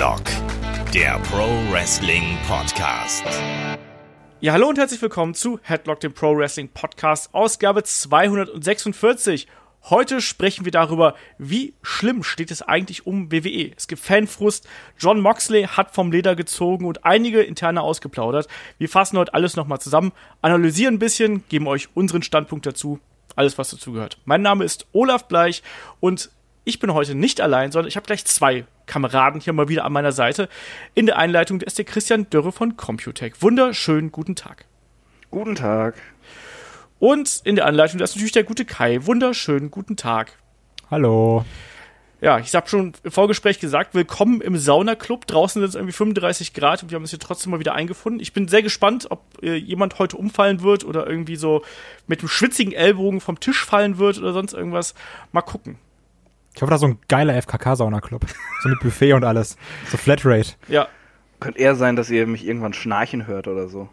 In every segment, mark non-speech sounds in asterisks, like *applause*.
Headlock, der Pro Wrestling Podcast. Ja, hallo und herzlich willkommen zu Headlock, dem Pro Wrestling Podcast, Ausgabe 246. Heute sprechen wir darüber, wie schlimm steht es eigentlich um WWE. Es gibt Fanfrust, John Moxley hat vom Leder gezogen und einige interne ausgeplaudert. Wir fassen heute alles nochmal zusammen, analysieren ein bisschen, geben euch unseren Standpunkt dazu, alles was dazu gehört. Mein Name ist Olaf Bleich und ich bin heute nicht allein, sondern ich habe gleich zwei Kameraden hier mal wieder an meiner Seite. In der Einleitung ist der Christian Dörre von Computech. Wunderschönen guten Tag. Guten Tag. Und in der Anleitung ist natürlich der gute Kai. Wunderschönen guten Tag. Hallo. Ja, ich habe schon im Vorgespräch gesagt, willkommen im Saunaclub. Draußen sind es irgendwie 35 Grad und wir haben uns hier trotzdem mal wieder eingefunden. Ich bin sehr gespannt, ob äh, jemand heute umfallen wird oder irgendwie so mit einem schwitzigen Ellbogen vom Tisch fallen wird oder sonst irgendwas. Mal gucken. Ich hoffe, da ist so ein geiler FKK-Sauna-Club. So mit Buffet und alles. So Flatrate. Ja. Könnte eher sein, dass ihr mich irgendwann schnarchen hört oder so.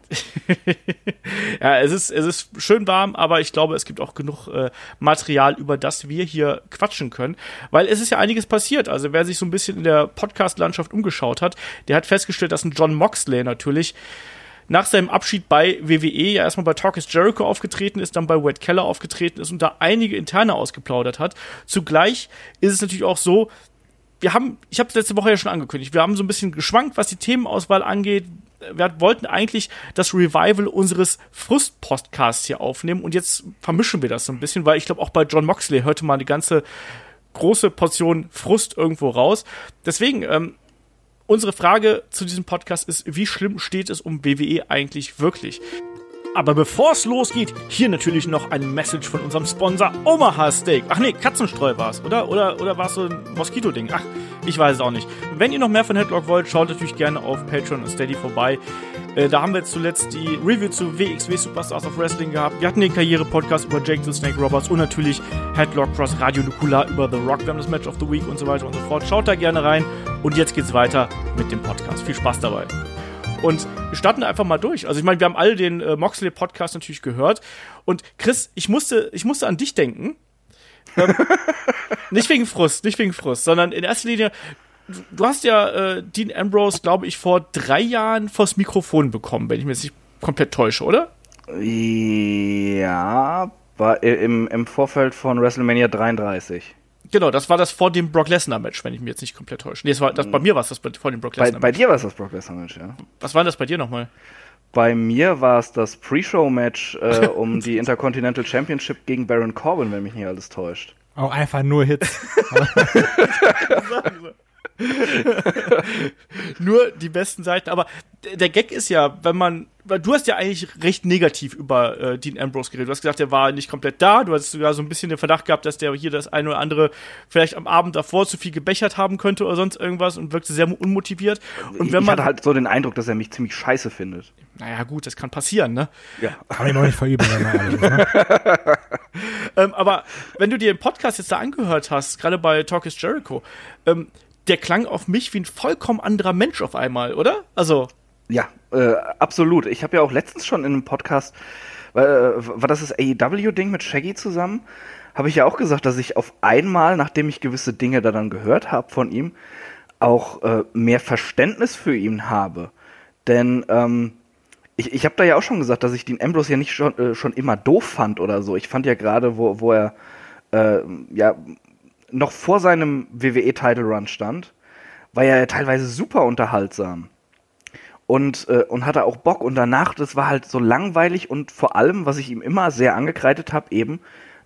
*laughs* ja, es ist, es ist schön warm, aber ich glaube, es gibt auch genug äh, Material, über das wir hier quatschen können. Weil es ist ja einiges passiert. Also wer sich so ein bisschen in der Podcast-Landschaft umgeschaut hat, der hat festgestellt, dass ein John Moxley natürlich nach seinem Abschied bei WWE ja erstmal bei Talk is Jericho aufgetreten ist, dann bei Wade Keller aufgetreten ist und da einige Interne ausgeplaudert hat. Zugleich ist es natürlich auch so, wir haben, ich habe es letzte Woche ja schon angekündigt, wir haben so ein bisschen geschwankt, was die Themenauswahl angeht. Wir wollten eigentlich das Revival unseres Frust-Podcasts hier aufnehmen und jetzt vermischen wir das so ein bisschen, weil ich glaube, auch bei John Moxley hörte man eine ganze große Portion Frust irgendwo raus. Deswegen, ähm, Unsere Frage zu diesem Podcast ist, wie schlimm steht es um WWE eigentlich wirklich? Aber bevor es losgeht, hier natürlich noch ein Message von unserem Sponsor Omaha Steak. Ach nee, Katzenstreu war es, oder? Oder, oder war es so ein Moskito-Ding? Ach, ich weiß es auch nicht. Wenn ihr noch mehr von Headlock wollt, schaut natürlich gerne auf Patreon und Steady vorbei. Äh, da haben wir jetzt zuletzt die Review zu WXW Superstars of Wrestling gehabt. Wir hatten den Karriere-Podcast über Jake the Snake Roberts und natürlich Headlock Cross Radio Nukular über The Rock. Wir haben das Match of the Week und so weiter und so fort. Schaut da gerne rein. Und jetzt geht's weiter mit dem Podcast. Viel Spaß dabei. Und wir starten einfach mal durch. Also ich meine, wir haben alle den äh, Moxley Podcast natürlich gehört. Und Chris, ich musste, ich musste an dich denken. Ähm, *laughs* nicht wegen Frust, nicht wegen Frust, sondern in erster Linie, du, du hast ja äh, Dean Ambrose, glaube ich, vor drei Jahren vors Mikrofon bekommen, wenn ich mich jetzt nicht komplett täusche, oder? Ja, war im, im Vorfeld von WrestleMania 33. Genau, das war das vor dem Brock Lesnar-Match, wenn ich mich jetzt nicht komplett täusche. Nee, das war, das, bei mir war es das vor dem Brock Lesnar-Match. Bei, bei, dir war es das Brock Lesnar-Match, ja. Was war das bei dir nochmal? Bei mir war es das Pre-Show-Match äh, um die Intercontinental Championship gegen Baron Corbin, wenn mich nicht alles täuscht. Auch einfach nur Hits. *laughs* *laughs* nur die besten Seiten. Aber der Gag ist ja, wenn man, weil du hast ja eigentlich recht negativ über äh, Dean Ambrose geredet. Du hast gesagt, der war nicht komplett da. Du hast sogar so ein bisschen den Verdacht gehabt, dass der hier das eine oder andere vielleicht am Abend davor zu viel gebechert haben könnte oder sonst irgendwas und wirkte sehr unmotiviert. Und wenn ich man hatte halt so den Eindruck, dass er mich ziemlich scheiße findet. Naja, gut, das kann passieren, ne? Ja. Kann ich noch nicht ist, ne? *laughs* ähm, aber wenn du dir den Podcast jetzt da angehört hast, gerade bei Talk is Jericho, ähm, der klang auf mich wie ein vollkommen anderer Mensch auf einmal, oder? Also. Ja, äh, absolut. Ich habe ja auch letztens schon in einem Podcast, äh, war das das AEW-Ding mit Shaggy zusammen, habe ich ja auch gesagt, dass ich auf einmal, nachdem ich gewisse Dinge da dann gehört habe von ihm, auch äh, mehr Verständnis für ihn habe. Denn ähm, ich, ich habe da ja auch schon gesagt, dass ich den Ambrose ja nicht schon, äh, schon immer doof fand oder so. Ich fand ja gerade, wo, wo er äh, ja noch vor seinem WWE-Title-Run stand, war er ja teilweise super unterhaltsam. Und, äh, und hatte auch Bock. Und danach, das war halt so langweilig und vor allem, was ich ihm immer sehr angekreidet habe, eben,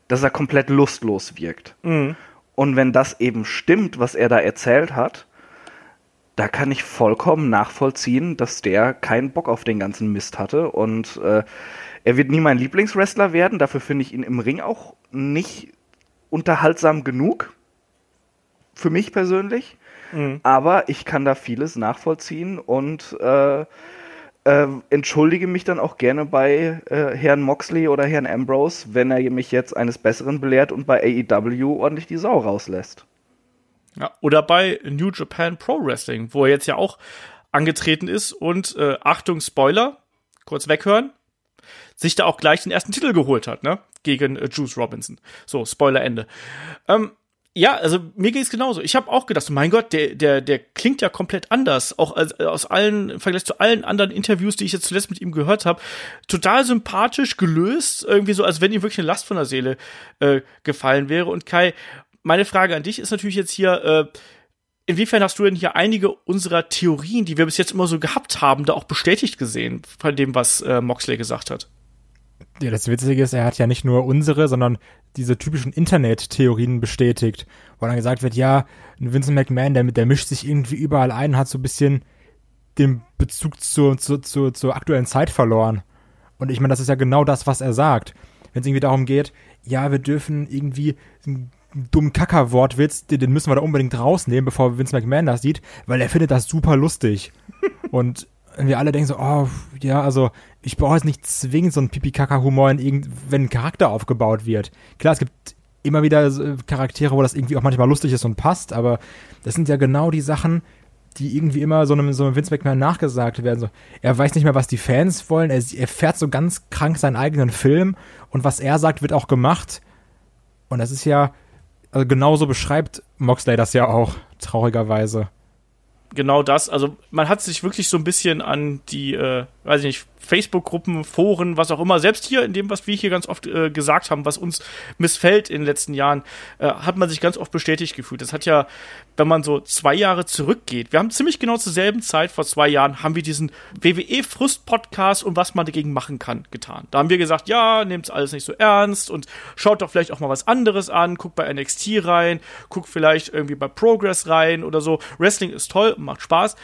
dass er komplett lustlos wirkt. Mhm. Und wenn das eben stimmt, was er da erzählt hat, da kann ich vollkommen nachvollziehen, dass der keinen Bock auf den ganzen Mist hatte. Und äh, er wird nie mein Lieblingswrestler werden. Dafür finde ich ihn im Ring auch nicht unterhaltsam genug. Für mich persönlich. Mhm. Aber ich kann da vieles nachvollziehen und äh, äh, entschuldige mich dann auch gerne bei äh, Herrn Moxley oder Herrn Ambrose, wenn er mich jetzt eines Besseren belehrt und bei AEW ordentlich die Sau rauslässt. Ja, oder bei New Japan Pro Wrestling, wo er jetzt ja auch angetreten ist und äh, Achtung Spoiler, kurz weghören, sich da auch gleich den ersten Titel geholt hat, ne? Gegen äh, Juice Robinson. So, Spoiler Ende. Ähm, Ja, also mir ging es genauso. Ich habe auch gedacht, mein Gott, der, der, der klingt ja komplett anders. Auch als, aus allen, im Vergleich zu allen anderen Interviews, die ich jetzt zuletzt mit ihm gehört habe. Total sympathisch, gelöst, irgendwie so, als wenn ihm wirklich eine Last von der Seele äh, gefallen wäre. Und Kai, meine Frage an dich ist natürlich jetzt hier, äh, inwiefern hast du denn hier einige unserer Theorien, die wir bis jetzt immer so gehabt haben, da auch bestätigt gesehen, von dem, was äh, Moxley gesagt hat? Ja, das Witzige ist, er hat ja nicht nur unsere, sondern diese typischen Internet-Theorien bestätigt, wo dann gesagt wird, ja, Vincent McMahon, der, der mischt sich irgendwie überall ein, hat so ein bisschen den Bezug zur, zur, zur, zur aktuellen Zeit verloren. Und ich meine, das ist ja genau das, was er sagt. Wenn es irgendwie darum geht, ja, wir dürfen irgendwie dummen Kacker-Wortwitz, den, den müssen wir da unbedingt rausnehmen, bevor Vince McMahon das sieht, weil er findet das super lustig. *laughs* Und wir alle denken so, oh, ja, also ich brauche jetzt nicht zwingend so einen Pipi-Kaka-Humor, irgend, wenn ein Charakter aufgebaut wird. Klar, es gibt immer wieder Charaktere, wo das irgendwie auch manchmal lustig ist und passt, aber das sind ja genau die Sachen, die irgendwie immer so einem, so einem Vince McMahon nachgesagt werden. So, er weiß nicht mehr, was die Fans wollen, er, er fährt so ganz krank seinen eigenen Film und was er sagt, wird auch gemacht. Und das ist ja, also genauso beschreibt Moxley das ja auch, traurigerweise genau das. Also man hat sich wirklich so ein bisschen an die, äh, weiß ich nicht, Facebook-Gruppen, Foren, was auch immer, selbst hier in dem, was wir hier ganz oft äh, gesagt haben, was uns missfällt in den letzten Jahren, äh, hat man sich ganz oft bestätigt gefühlt. Das hat ja, wenn man so zwei Jahre zurückgeht, wir haben ziemlich genau zur selben Zeit, vor zwei Jahren, haben wir diesen WWE-Frust-Podcast und was man dagegen machen kann, getan. Da haben wir gesagt, ja, nehmt's alles nicht so ernst und schaut doch vielleicht auch mal was anderes an, guckt bei NXT rein, guckt vielleicht irgendwie bei Progress rein oder so. Wrestling ist toll macht Spaß.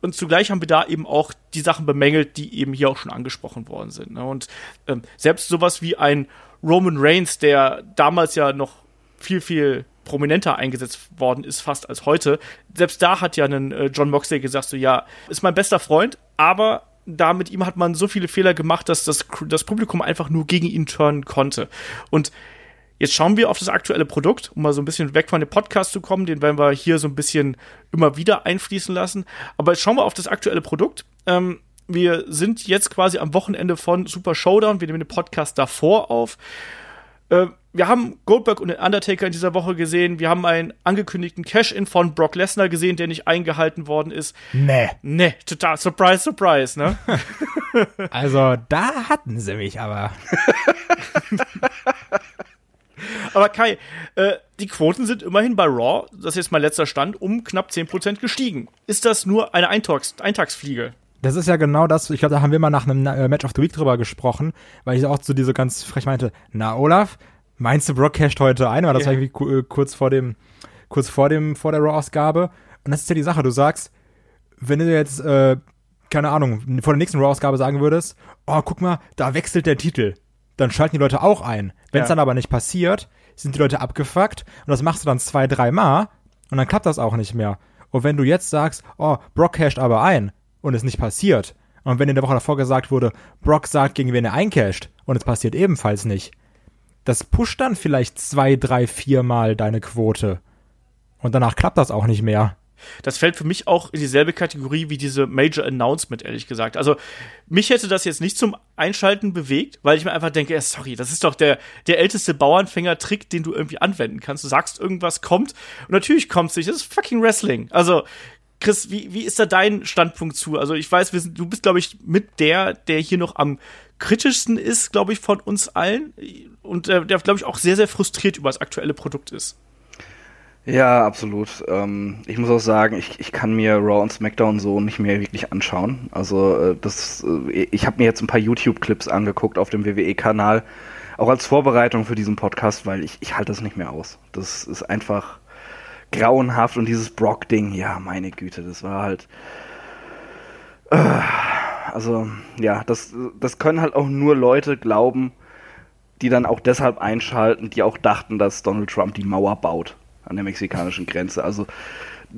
Und zugleich haben wir da eben auch die Sachen bemängelt, die eben hier auch schon angesprochen worden sind. Ne? Und ähm, selbst sowas wie ein Roman Reigns, der damals ja noch viel, viel prominenter eingesetzt worden ist, fast als heute. Selbst da hat ja ein äh, John Moxley gesagt, so ja, ist mein bester Freund, aber da mit ihm hat man so viele Fehler gemacht, dass das, das Publikum einfach nur gegen ihn turnen konnte. Und Jetzt schauen wir auf das aktuelle Produkt, um mal so ein bisschen weg von dem Podcast zu kommen. Den werden wir hier so ein bisschen immer wieder einfließen lassen. Aber jetzt schauen wir auf das aktuelle Produkt. Ähm, wir sind jetzt quasi am Wochenende von Super Showdown. Wir nehmen den Podcast davor auf. Äh, wir haben Goldberg und den Undertaker in dieser Woche gesehen. Wir haben einen angekündigten Cash-In von Brock Lesnar gesehen, der nicht eingehalten worden ist. Nee. Nee, total. Surprise, surprise, ne? *laughs* also, da hatten sie mich aber. *laughs* Aber Kai, äh, die Quoten sind immerhin bei Raw, das ist jetzt mein letzter Stand, um knapp 10% gestiegen. Ist das nur eine Eintags Eintagsfliege? Das ist ja genau das, ich glaube, da haben wir mal nach einem äh, Match of the Week drüber gesprochen, weil ich auch so diese ganz frech meinte, na Olaf, meinst du Brock casht heute ein? Weil das yeah. war irgendwie äh, kurz vor dem, kurz vor dem, vor der Raw-Ausgabe. Und das ist ja die Sache, du sagst, wenn du jetzt, äh, keine Ahnung, vor der nächsten Raw-Ausgabe sagen würdest, oh, guck mal, da wechselt der Titel dann schalten die Leute auch ein. Wenn es ja. dann aber nicht passiert, sind die Leute abgefuckt und das machst du dann zwei, dreimal und dann klappt das auch nicht mehr. Und wenn du jetzt sagst, oh, Brock casht aber ein und es nicht passiert, und wenn in der Woche davor gesagt wurde, Brock sagt, gegen wen er eincasht und es passiert ebenfalls nicht, das pusht dann vielleicht zwei, drei, viermal deine Quote. Und danach klappt das auch nicht mehr. Das fällt für mich auch in dieselbe Kategorie wie diese Major Announcement, ehrlich gesagt. Also, mich hätte das jetzt nicht zum Einschalten bewegt, weil ich mir einfach denke, sorry, das ist doch der, der älteste Bauernfänger-Trick, den du irgendwie anwenden kannst. Du sagst, irgendwas kommt und natürlich kommt es nicht. Das ist fucking Wrestling. Also, Chris, wie, wie ist da dein Standpunkt zu? Also, ich weiß, sind, du bist, glaube ich, mit der, der hier noch am kritischsten ist, glaube ich, von uns allen und der, der glaube ich, auch sehr, sehr frustriert über das aktuelle Produkt ist. Ja, absolut. Ähm, ich muss auch sagen, ich, ich kann mir Raw und SmackDown so nicht mehr wirklich anschauen. Also äh, das, äh, ich habe mir jetzt ein paar YouTube-Clips angeguckt auf dem WWE-Kanal, auch als Vorbereitung für diesen Podcast, weil ich, ich halte das nicht mehr aus. Das ist einfach grauenhaft und dieses Brock-Ding, ja, meine Güte, das war halt. Äh, also, ja, das, das können halt auch nur Leute glauben, die dann auch deshalb einschalten, die auch dachten, dass Donald Trump die Mauer baut an der mexikanischen Grenze. Also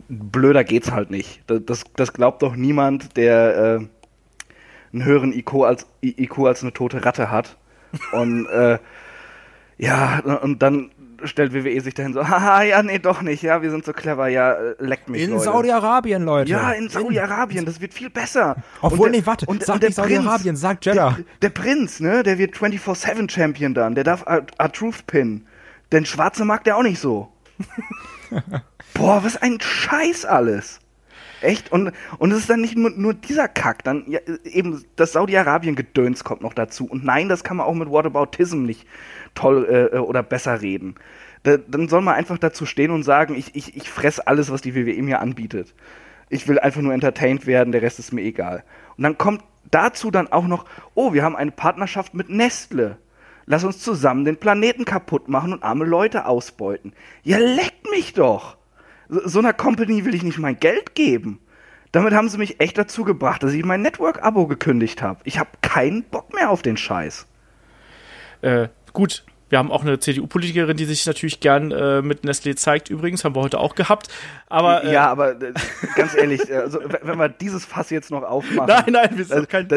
blöder geht's halt nicht. Das, das, das glaubt doch niemand, der äh, einen höheren IQ als, IQ als eine tote Ratte hat. Und äh, ja, und dann stellt WWE sich dahin so, haha, ja, nee, doch nicht, ja, wir sind so clever, ja, leckt mich, In Saudi-Arabien, Leute. Ja, in Saudi-Arabien, das wird viel besser. Obwohl, nee, warte, und, sag nicht Saudi-Arabien, sag Jeddah. Der, der, Prinz, ne, der wird 24-7 Champion dann, der darf A-Truth pinnen. Denn Schwarze mag der auch nicht so. *laughs* Boah, was ein Scheiß alles. Echt? Und, und es ist dann nicht nur, nur dieser Kack, dann ja, eben das Saudi-Arabien-Gedöns kommt noch dazu. Und nein, das kann man auch mit Whataboutism nicht toll äh, oder besser reden. Da, dann soll man einfach dazu stehen und sagen, ich, ich, ich fress alles, was die WWE mir anbietet. Ich will einfach nur entertained werden, der Rest ist mir egal. Und dann kommt dazu dann auch noch, oh, wir haben eine Partnerschaft mit Nestle. Lass uns zusammen den Planeten kaputt machen und arme Leute ausbeuten. Ja, leck mich doch! So, so einer Company will ich nicht mein Geld geben. Damit haben sie mich echt dazu gebracht, dass ich mein Network-Abo gekündigt habe. Ich habe keinen Bock mehr auf den Scheiß. Äh, gut, wir haben auch eine CDU-Politikerin, die sich natürlich gern äh, mit Nestlé zeigt, übrigens, haben wir heute auch gehabt. Aber, äh, ja, aber äh, ganz ehrlich, äh, also, wenn wir dieses Fass jetzt noch aufmachen. Nein, nein, wir sind kein.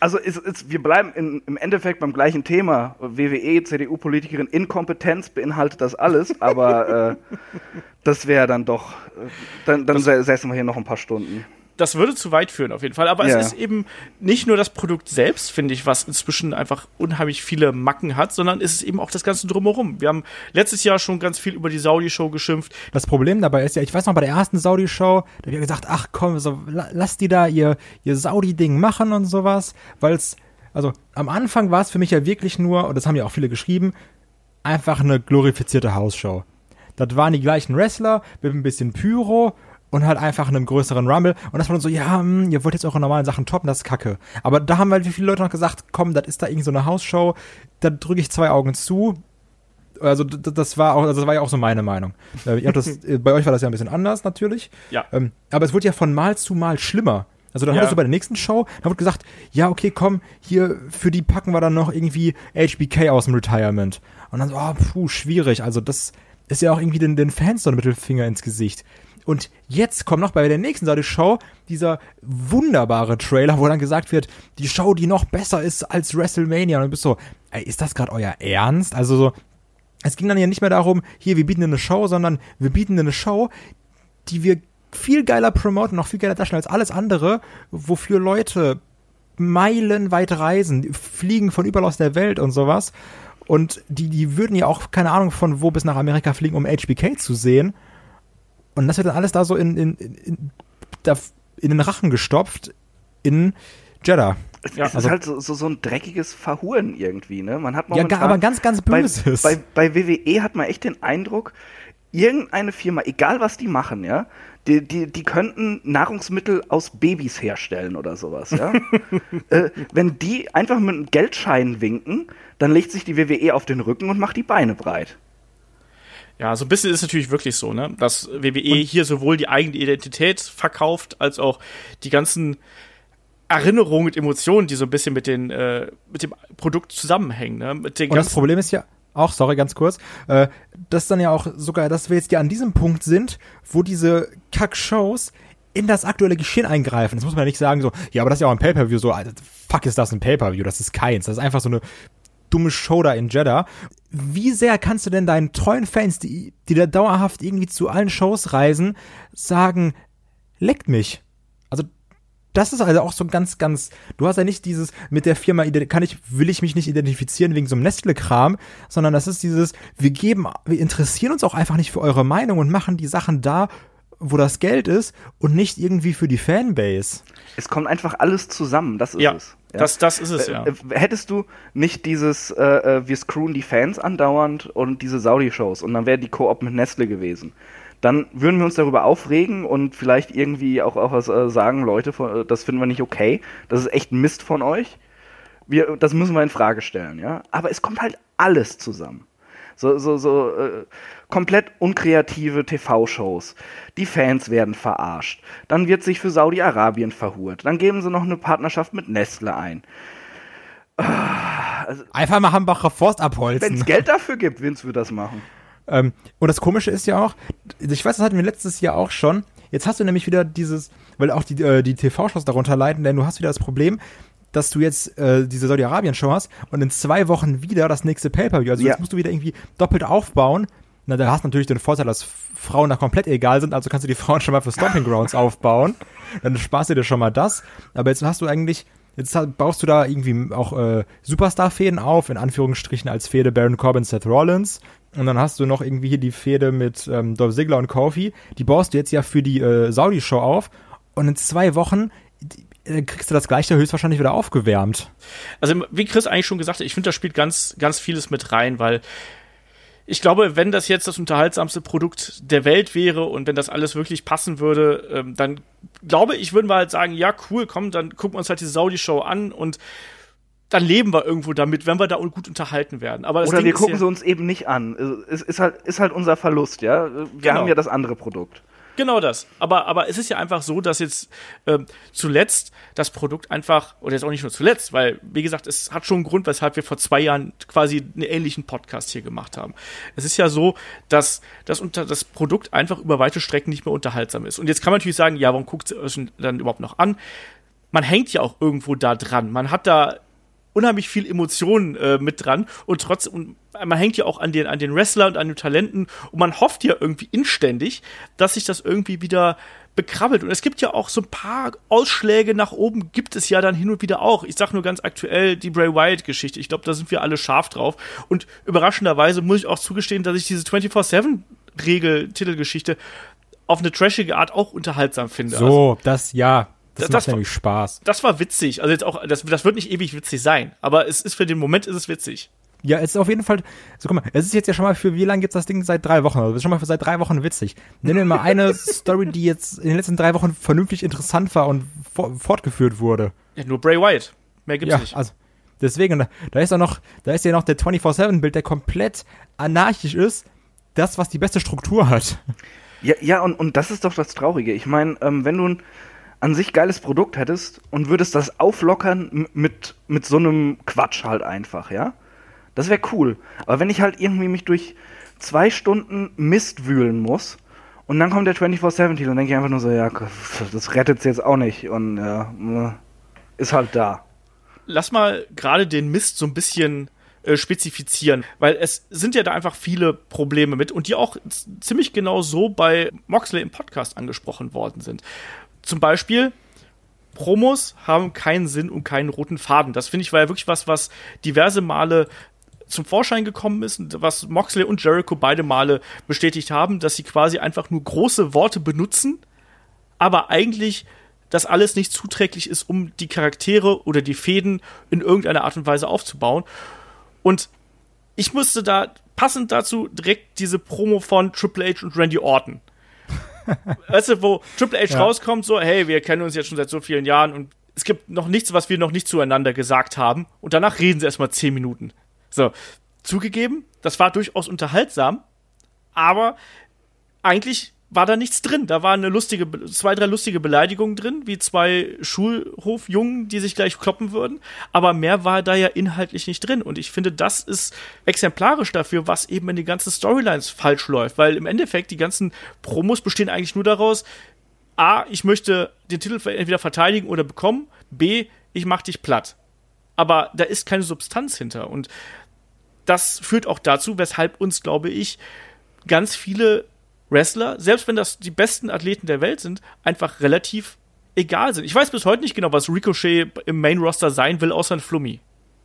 Also ist, ist, wir bleiben in, im Endeffekt beim gleichen Thema. WWE, CDU-Politikerin, Inkompetenz beinhaltet das alles, aber äh, das wäre dann doch, äh, dann, dann säßen wir hier noch ein paar Stunden das würde zu weit führen auf jeden Fall. Aber ja. es ist eben nicht nur das Produkt selbst, finde ich, was inzwischen einfach unheimlich viele Macken hat, sondern es ist eben auch das Ganze drumherum. Wir haben letztes Jahr schon ganz viel über die Saudi-Show geschimpft. Das Problem dabei ist ja, ich weiß noch, bei der ersten Saudi-Show, da haben wir gesagt, ach komm, so, lass die da ihr, ihr Saudi-Ding machen und sowas, weil es, also am Anfang war es für mich ja wirklich nur, und das haben ja auch viele geschrieben, einfach eine glorifizierte Hausshow. Das waren die gleichen Wrestler mit ein bisschen Pyro und halt einfach einem größeren Rumble. Und das war dann so, ja, mh, hm, ihr wollt jetzt eure normalen Sachen toppen, das ist kacke. Aber da haben halt wie viele Leute noch gesagt, komm, das ist da irgendwie so eine Hausshow, da drücke ich zwei Augen zu. Also das war auch, also das war ja auch so meine Meinung. Äh, das, *laughs* äh, bei euch war das ja ein bisschen anders natürlich. Ja. Ähm, aber es wurde ja von Mal zu Mal schlimmer. Also dann ja. hattest du bei der nächsten Show, da wurde gesagt, ja, okay, komm, hier, für die packen wir dann noch irgendwie HBK aus dem Retirement. Und dann so, oh, puh, schwierig. Also das ist ja auch irgendwie den, den Fans so ein Mittelfinger ins Gesicht. Und jetzt kommt noch bei der nächsten Seite Show dieser wunderbare Trailer, wo dann gesagt wird, die Show, die noch besser ist als WrestleMania. Und du bist so, ey, ist das gerade euer Ernst? Also so, es ging dann ja nicht mehr darum, hier, wir bieten dir eine Show, sondern wir bieten dir eine Show, die wir viel geiler promoten, noch viel geiler darstellen als alles andere, wofür Leute meilenweit reisen, fliegen von überall aus der Welt und sowas. Und die, die würden ja auch, keine Ahnung, von wo bis nach Amerika fliegen, um HBK zu sehen. Und das wird dann alles da so in, in, in, in den Rachen gestopft in Jeddah. Es, ja, es also, ist halt so, so, so, ein dreckiges Verhuren irgendwie, ne? Man hat momentan, ja, aber ganz, ganz böses. Bei, bei, bei WWE hat man echt den Eindruck, irgendeine Firma, egal was die machen, ja, die, die, die könnten Nahrungsmittel aus Babys herstellen oder sowas, ja. *laughs* äh, wenn die einfach mit einem Geldschein winken, dann legt sich die WWE auf den Rücken und macht die Beine breit. Ja, so ein bisschen ist es natürlich wirklich so, ne? Dass WWE und hier sowohl die eigene Identität verkauft, als auch die ganzen Erinnerungen und Emotionen, die so ein bisschen mit, den, äh, mit dem Produkt zusammenhängen. Ne? Mit den und das Problem ist ja auch, sorry, ganz kurz, äh, dass dann ja auch sogar, dass wir jetzt ja an diesem Punkt sind, wo diese Kack-Shows in das aktuelle Geschehen eingreifen. Das muss man ja nicht sagen, so, ja, aber das ist ja auch ein Pay-Per-View, so, fuck ist das ein Pay-Per-View, das ist keins. Das ist einfach so eine dumme Show da in Jeddah. Wie sehr kannst du denn deinen treuen Fans, die, die da dauerhaft irgendwie zu allen Shows reisen, sagen, leckt mich? Also, das ist also auch so ganz, ganz, du hast ja nicht dieses mit der Firma, kann ich, will ich mich nicht identifizieren wegen so einem Nestle-Kram, sondern das ist dieses, wir geben, wir interessieren uns auch einfach nicht für eure Meinung und machen die Sachen da, wo das Geld ist und nicht irgendwie für die Fanbase. Es kommt einfach alles zusammen, das ist ja. es. Ja. Das, das ist es, ja. Äh, hättest du nicht dieses, äh, äh, wir screwen die Fans andauernd und diese Saudi-Shows und dann wäre die Koop mit Nestle gewesen, dann würden wir uns darüber aufregen und vielleicht irgendwie auch, auch was äh, sagen, Leute, äh, das finden wir nicht okay, das ist echt Mist von euch. Wir, das müssen wir in Frage stellen, ja. Aber es kommt halt alles zusammen. So, so, so äh, komplett unkreative TV-Shows. Die Fans werden verarscht. Dann wird sich für Saudi-Arabien verhurt. Dann geben sie noch eine Partnerschaft mit Nestle ein. Also, Einfach mal Hambacher Forst abholzen. Wenn es Geld dafür gibt, Vince wird das machen. Ähm, und das Komische ist ja auch, ich weiß, das hatten wir letztes Jahr auch schon. Jetzt hast du nämlich wieder dieses, weil auch die, äh, die TV-Shows darunter leiden, denn du hast wieder das Problem, dass du jetzt äh, diese Saudi-Arabien-Show hast und in zwei Wochen wieder das nächste Pay-Per-View. Also ja. jetzt musst du wieder irgendwie doppelt aufbauen. Na, da hast du natürlich den Vorteil, dass Frauen da komplett egal sind, also kannst du die *laughs* Frauen schon mal für Stomping Grounds aufbauen. Dann sparst du dir schon mal das. Aber jetzt hast du eigentlich Jetzt baust du da irgendwie auch äh, Superstar-Fäden auf, in Anführungsstrichen als Fäde Baron Corbin, Seth Rollins. Und dann hast du noch irgendwie hier die Fäde mit ähm, Dolph Ziggler und Kofi. Die baust du jetzt ja für die äh, Saudi-Show auf. Und in zwei Wochen kriegst du das gleiche höchstwahrscheinlich wieder aufgewärmt. Also wie Chris eigentlich schon gesagt hat, ich finde, da spielt ganz, ganz vieles mit rein, weil ich glaube, wenn das jetzt das unterhaltsamste Produkt der Welt wäre und wenn das alles wirklich passen würde, ähm, dann glaube ich, würden wir halt sagen, ja, cool, komm, dann gucken wir uns halt die Saudi-Show an und dann leben wir irgendwo damit, wenn wir da gut unterhalten werden. Aber Oder Ding wir gucken ja, sie uns eben nicht an. Es ist halt, ist halt unser Verlust, ja. Wir genau. haben ja das andere Produkt. Genau das. Aber, aber es ist ja einfach so, dass jetzt ähm, zuletzt das Produkt einfach, oder jetzt auch nicht nur zuletzt, weil, wie gesagt, es hat schon einen Grund, weshalb wir vor zwei Jahren quasi einen ähnlichen Podcast hier gemacht haben. Es ist ja so, dass das, unter, das Produkt einfach über weite Strecken nicht mehr unterhaltsam ist. Und jetzt kann man natürlich sagen, ja, warum guckt es dann überhaupt noch an? Man hängt ja auch irgendwo da dran. Man hat da unheimlich viel Emotionen äh, mit dran und trotzdem, man hängt ja auch an den, an den Wrestlern und an den Talenten und man hofft ja irgendwie inständig, dass sich das irgendwie wieder bekrabbelt. Und es gibt ja auch so ein paar Ausschläge nach oben, gibt es ja dann hin und wieder auch. Ich sag nur ganz aktuell die Bray Wyatt-Geschichte. Ich glaube, da sind wir alle scharf drauf. Und überraschenderweise muss ich auch zugestehen, dass ich diese 24-7-Regel-Titelgeschichte auf eine trashige Art auch unterhaltsam finde. So, also, das ja. Das, das macht nämlich Spaß. Das war witzig. Also jetzt auch, das, das wird nicht ewig witzig sein, aber es ist für den Moment ist es witzig. Ja, es ist auf jeden Fall, so guck mal, es ist jetzt ja schon mal für, wie lange gibt's das Ding? Seit drei Wochen. Also es ist schon mal für seit drei Wochen witzig. Nenn mir mal eine *laughs* Story, die jetzt in den letzten drei Wochen vernünftig interessant war und fortgeführt wurde. Ja, nur Bray Wyatt. Mehr gibt's ja, nicht. Also, deswegen, da, da ist auch noch, da ist ja noch der 24-7-Bild, der komplett anarchisch ist. Das, was die beste Struktur hat. Ja, ja, und, und das ist doch das Traurige. Ich meine, ähm, wenn du ein an sich geiles Produkt hättest und würdest das auflockern mit, mit so einem Quatsch halt einfach, ja? Das wäre cool. Aber wenn ich halt irgendwie mich durch zwei Stunden Mist wühlen muss und dann kommt der 24-7 dann denke ich einfach nur so, ja, das rettet jetzt auch nicht und ja, äh, ist halt da. Lass mal gerade den Mist so ein bisschen äh, spezifizieren, weil es sind ja da einfach viele Probleme mit und die auch ziemlich genau so bei Moxley im Podcast angesprochen worden sind zum Beispiel, Promos haben keinen Sinn und keinen roten Faden. Das finde ich war ja wirklich was, was diverse Male zum Vorschein gekommen ist und was Moxley und Jericho beide Male bestätigt haben, dass sie quasi einfach nur große Worte benutzen, aber eigentlich das alles nicht zuträglich ist, um die Charaktere oder die Fäden in irgendeiner Art und Weise aufzubauen. Und ich musste da passend dazu direkt diese Promo von Triple H und Randy Orton weißt du, wo Triple H ja. rauskommt, so, hey, wir kennen uns jetzt schon seit so vielen Jahren und es gibt noch nichts, was wir noch nicht zueinander gesagt haben. Und danach reden sie erstmal zehn Minuten. So, zugegeben, das war durchaus unterhaltsam, aber eigentlich war da nichts drin. Da waren eine lustige, zwei, drei lustige Beleidigungen drin, wie zwei Schulhofjungen, die sich gleich kloppen würden. Aber mehr war da ja inhaltlich nicht drin. Und ich finde, das ist exemplarisch dafür, was eben in den ganzen Storylines falsch läuft. Weil im Endeffekt die ganzen Promos bestehen eigentlich nur daraus, A, ich möchte den Titel entweder verteidigen oder bekommen. B, ich mach dich platt. Aber da ist keine Substanz hinter. Und das führt auch dazu, weshalb uns, glaube ich, ganz viele Wrestler, selbst wenn das die besten Athleten der Welt sind, einfach relativ egal sind. Ich weiß bis heute nicht genau, was Ricochet im Main Roster sein will, außer ein Flummi.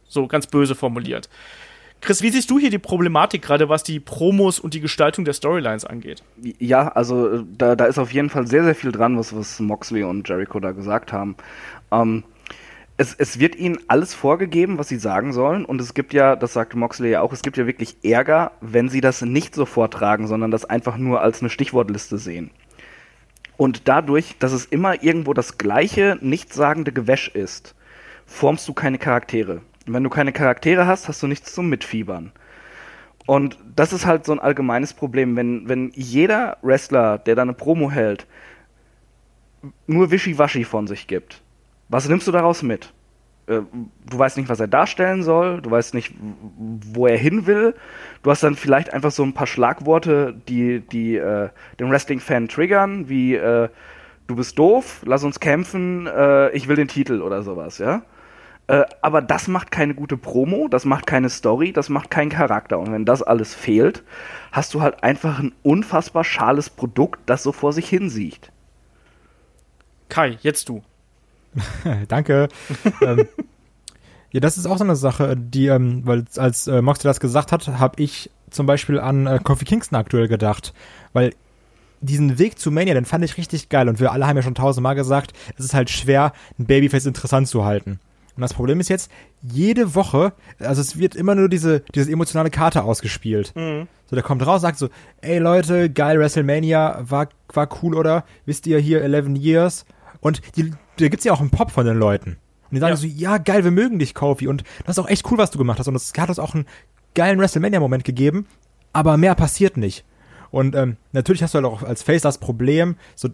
So ganz böse formuliert. Chris, wie siehst du hier die Problematik gerade, was die Promos und die Gestaltung der Storylines angeht? Ja, also da, da ist auf jeden Fall sehr, sehr viel dran, was, was Moxley und Jericho da gesagt haben. Ähm, es, es wird ihnen alles vorgegeben, was sie sagen sollen. Und es gibt ja, das sagte Moxley ja auch, es gibt ja wirklich Ärger, wenn sie das nicht so vortragen, sondern das einfach nur als eine Stichwortliste sehen. Und dadurch, dass es immer irgendwo das gleiche, nichtssagende Gewäsch ist, formst du keine Charaktere. Und wenn du keine Charaktere hast, hast du nichts zum Mitfiebern. Und das ist halt so ein allgemeines Problem, wenn, wenn jeder Wrestler, der da eine Promo hält, nur Wischiwaschi von sich gibt was nimmst du daraus mit? Äh, du weißt nicht, was er darstellen soll, du weißt nicht, wo er hin will. Du hast dann vielleicht einfach so ein paar Schlagworte, die, die äh, den Wrestling-Fan triggern, wie äh, du bist doof, lass uns kämpfen, äh, ich will den Titel oder sowas, ja. Äh, aber das macht keine gute Promo, das macht keine Story, das macht keinen Charakter. Und wenn das alles fehlt, hast du halt einfach ein unfassbar schales Produkt, das so vor sich hin sieht. Kai, jetzt du. *laughs* Danke. ähm, *laughs* ja, das ist auch so eine Sache, die, ähm, weil als äh, Moxley das gesagt hat, habe ich zum Beispiel an äh, Kofi Kingston aktuell gedacht, weil diesen Weg zu Mania, den fand ich richtig geil und wir alle haben ja schon tausendmal gesagt, es ist halt schwer, ein Babyface interessant zu halten. Und das Problem ist jetzt, jede Woche, also es wird immer nur diese, diese emotionale Karte ausgespielt. Mhm. So, der kommt raus, sagt so, ey Leute, geil, WrestleMania, war, war cool, oder? Wisst ihr hier, 11 Years? Und die, da gibt's ja auch einen Pop von den Leuten. Und die sagen ja. so, ja, geil, wir mögen dich, Kofi. Und das ist auch echt cool, was du gemacht hast. Und es hat uns auch einen geilen WrestleMania-Moment gegeben, aber mehr passiert nicht. Und ähm, natürlich hast du halt auch als Face das Problem, so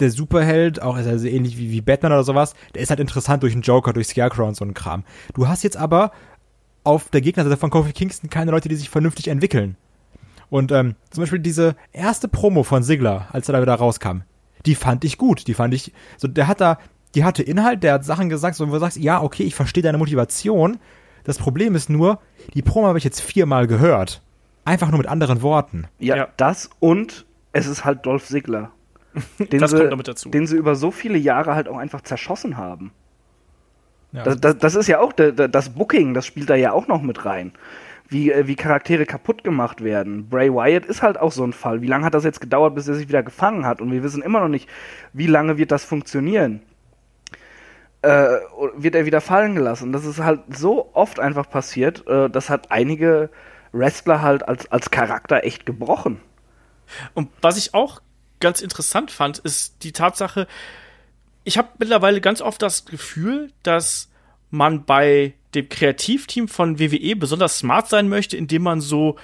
der Superheld, auch ist also ähnlich wie, wie Batman oder sowas, der ist halt interessant durch einen Joker, durch Scarecrow und so einen Kram. Du hast jetzt aber auf der Gegnerseite von Kofi Kingston keine Leute, die sich vernünftig entwickeln. Und ähm, zum Beispiel diese erste Promo von Sigler, als er da wieder rauskam, die fand ich gut. Die fand ich, so der hat da, die hatte Inhalt, der hat Sachen gesagt, so wo du sagst, ja, okay, ich verstehe deine Motivation. Das Problem ist nur, die Promo habe ich jetzt viermal gehört. Einfach nur mit anderen Worten. Ja, ja. das und es ist halt Dolph Sigler. *laughs* Den das sie, kommt damit dazu. Den sie über so viele Jahre halt auch einfach zerschossen haben. Ja, das, das, das, ist ja auch das Booking, das spielt da ja auch noch mit rein. Wie, äh, wie Charaktere kaputt gemacht werden. Bray Wyatt ist halt auch so ein Fall. Wie lange hat das jetzt gedauert, bis er sich wieder gefangen hat? Und wir wissen immer noch nicht, wie lange wird das funktionieren. Äh, wird er wieder fallen gelassen? Das ist halt so oft einfach passiert. Äh, das hat einige Wrestler halt als, als Charakter echt gebrochen. Und was ich auch ganz interessant fand, ist die Tatsache, ich habe mittlerweile ganz oft das Gefühl, dass man bei dem Kreativteam von WWE besonders smart sein möchte, indem man so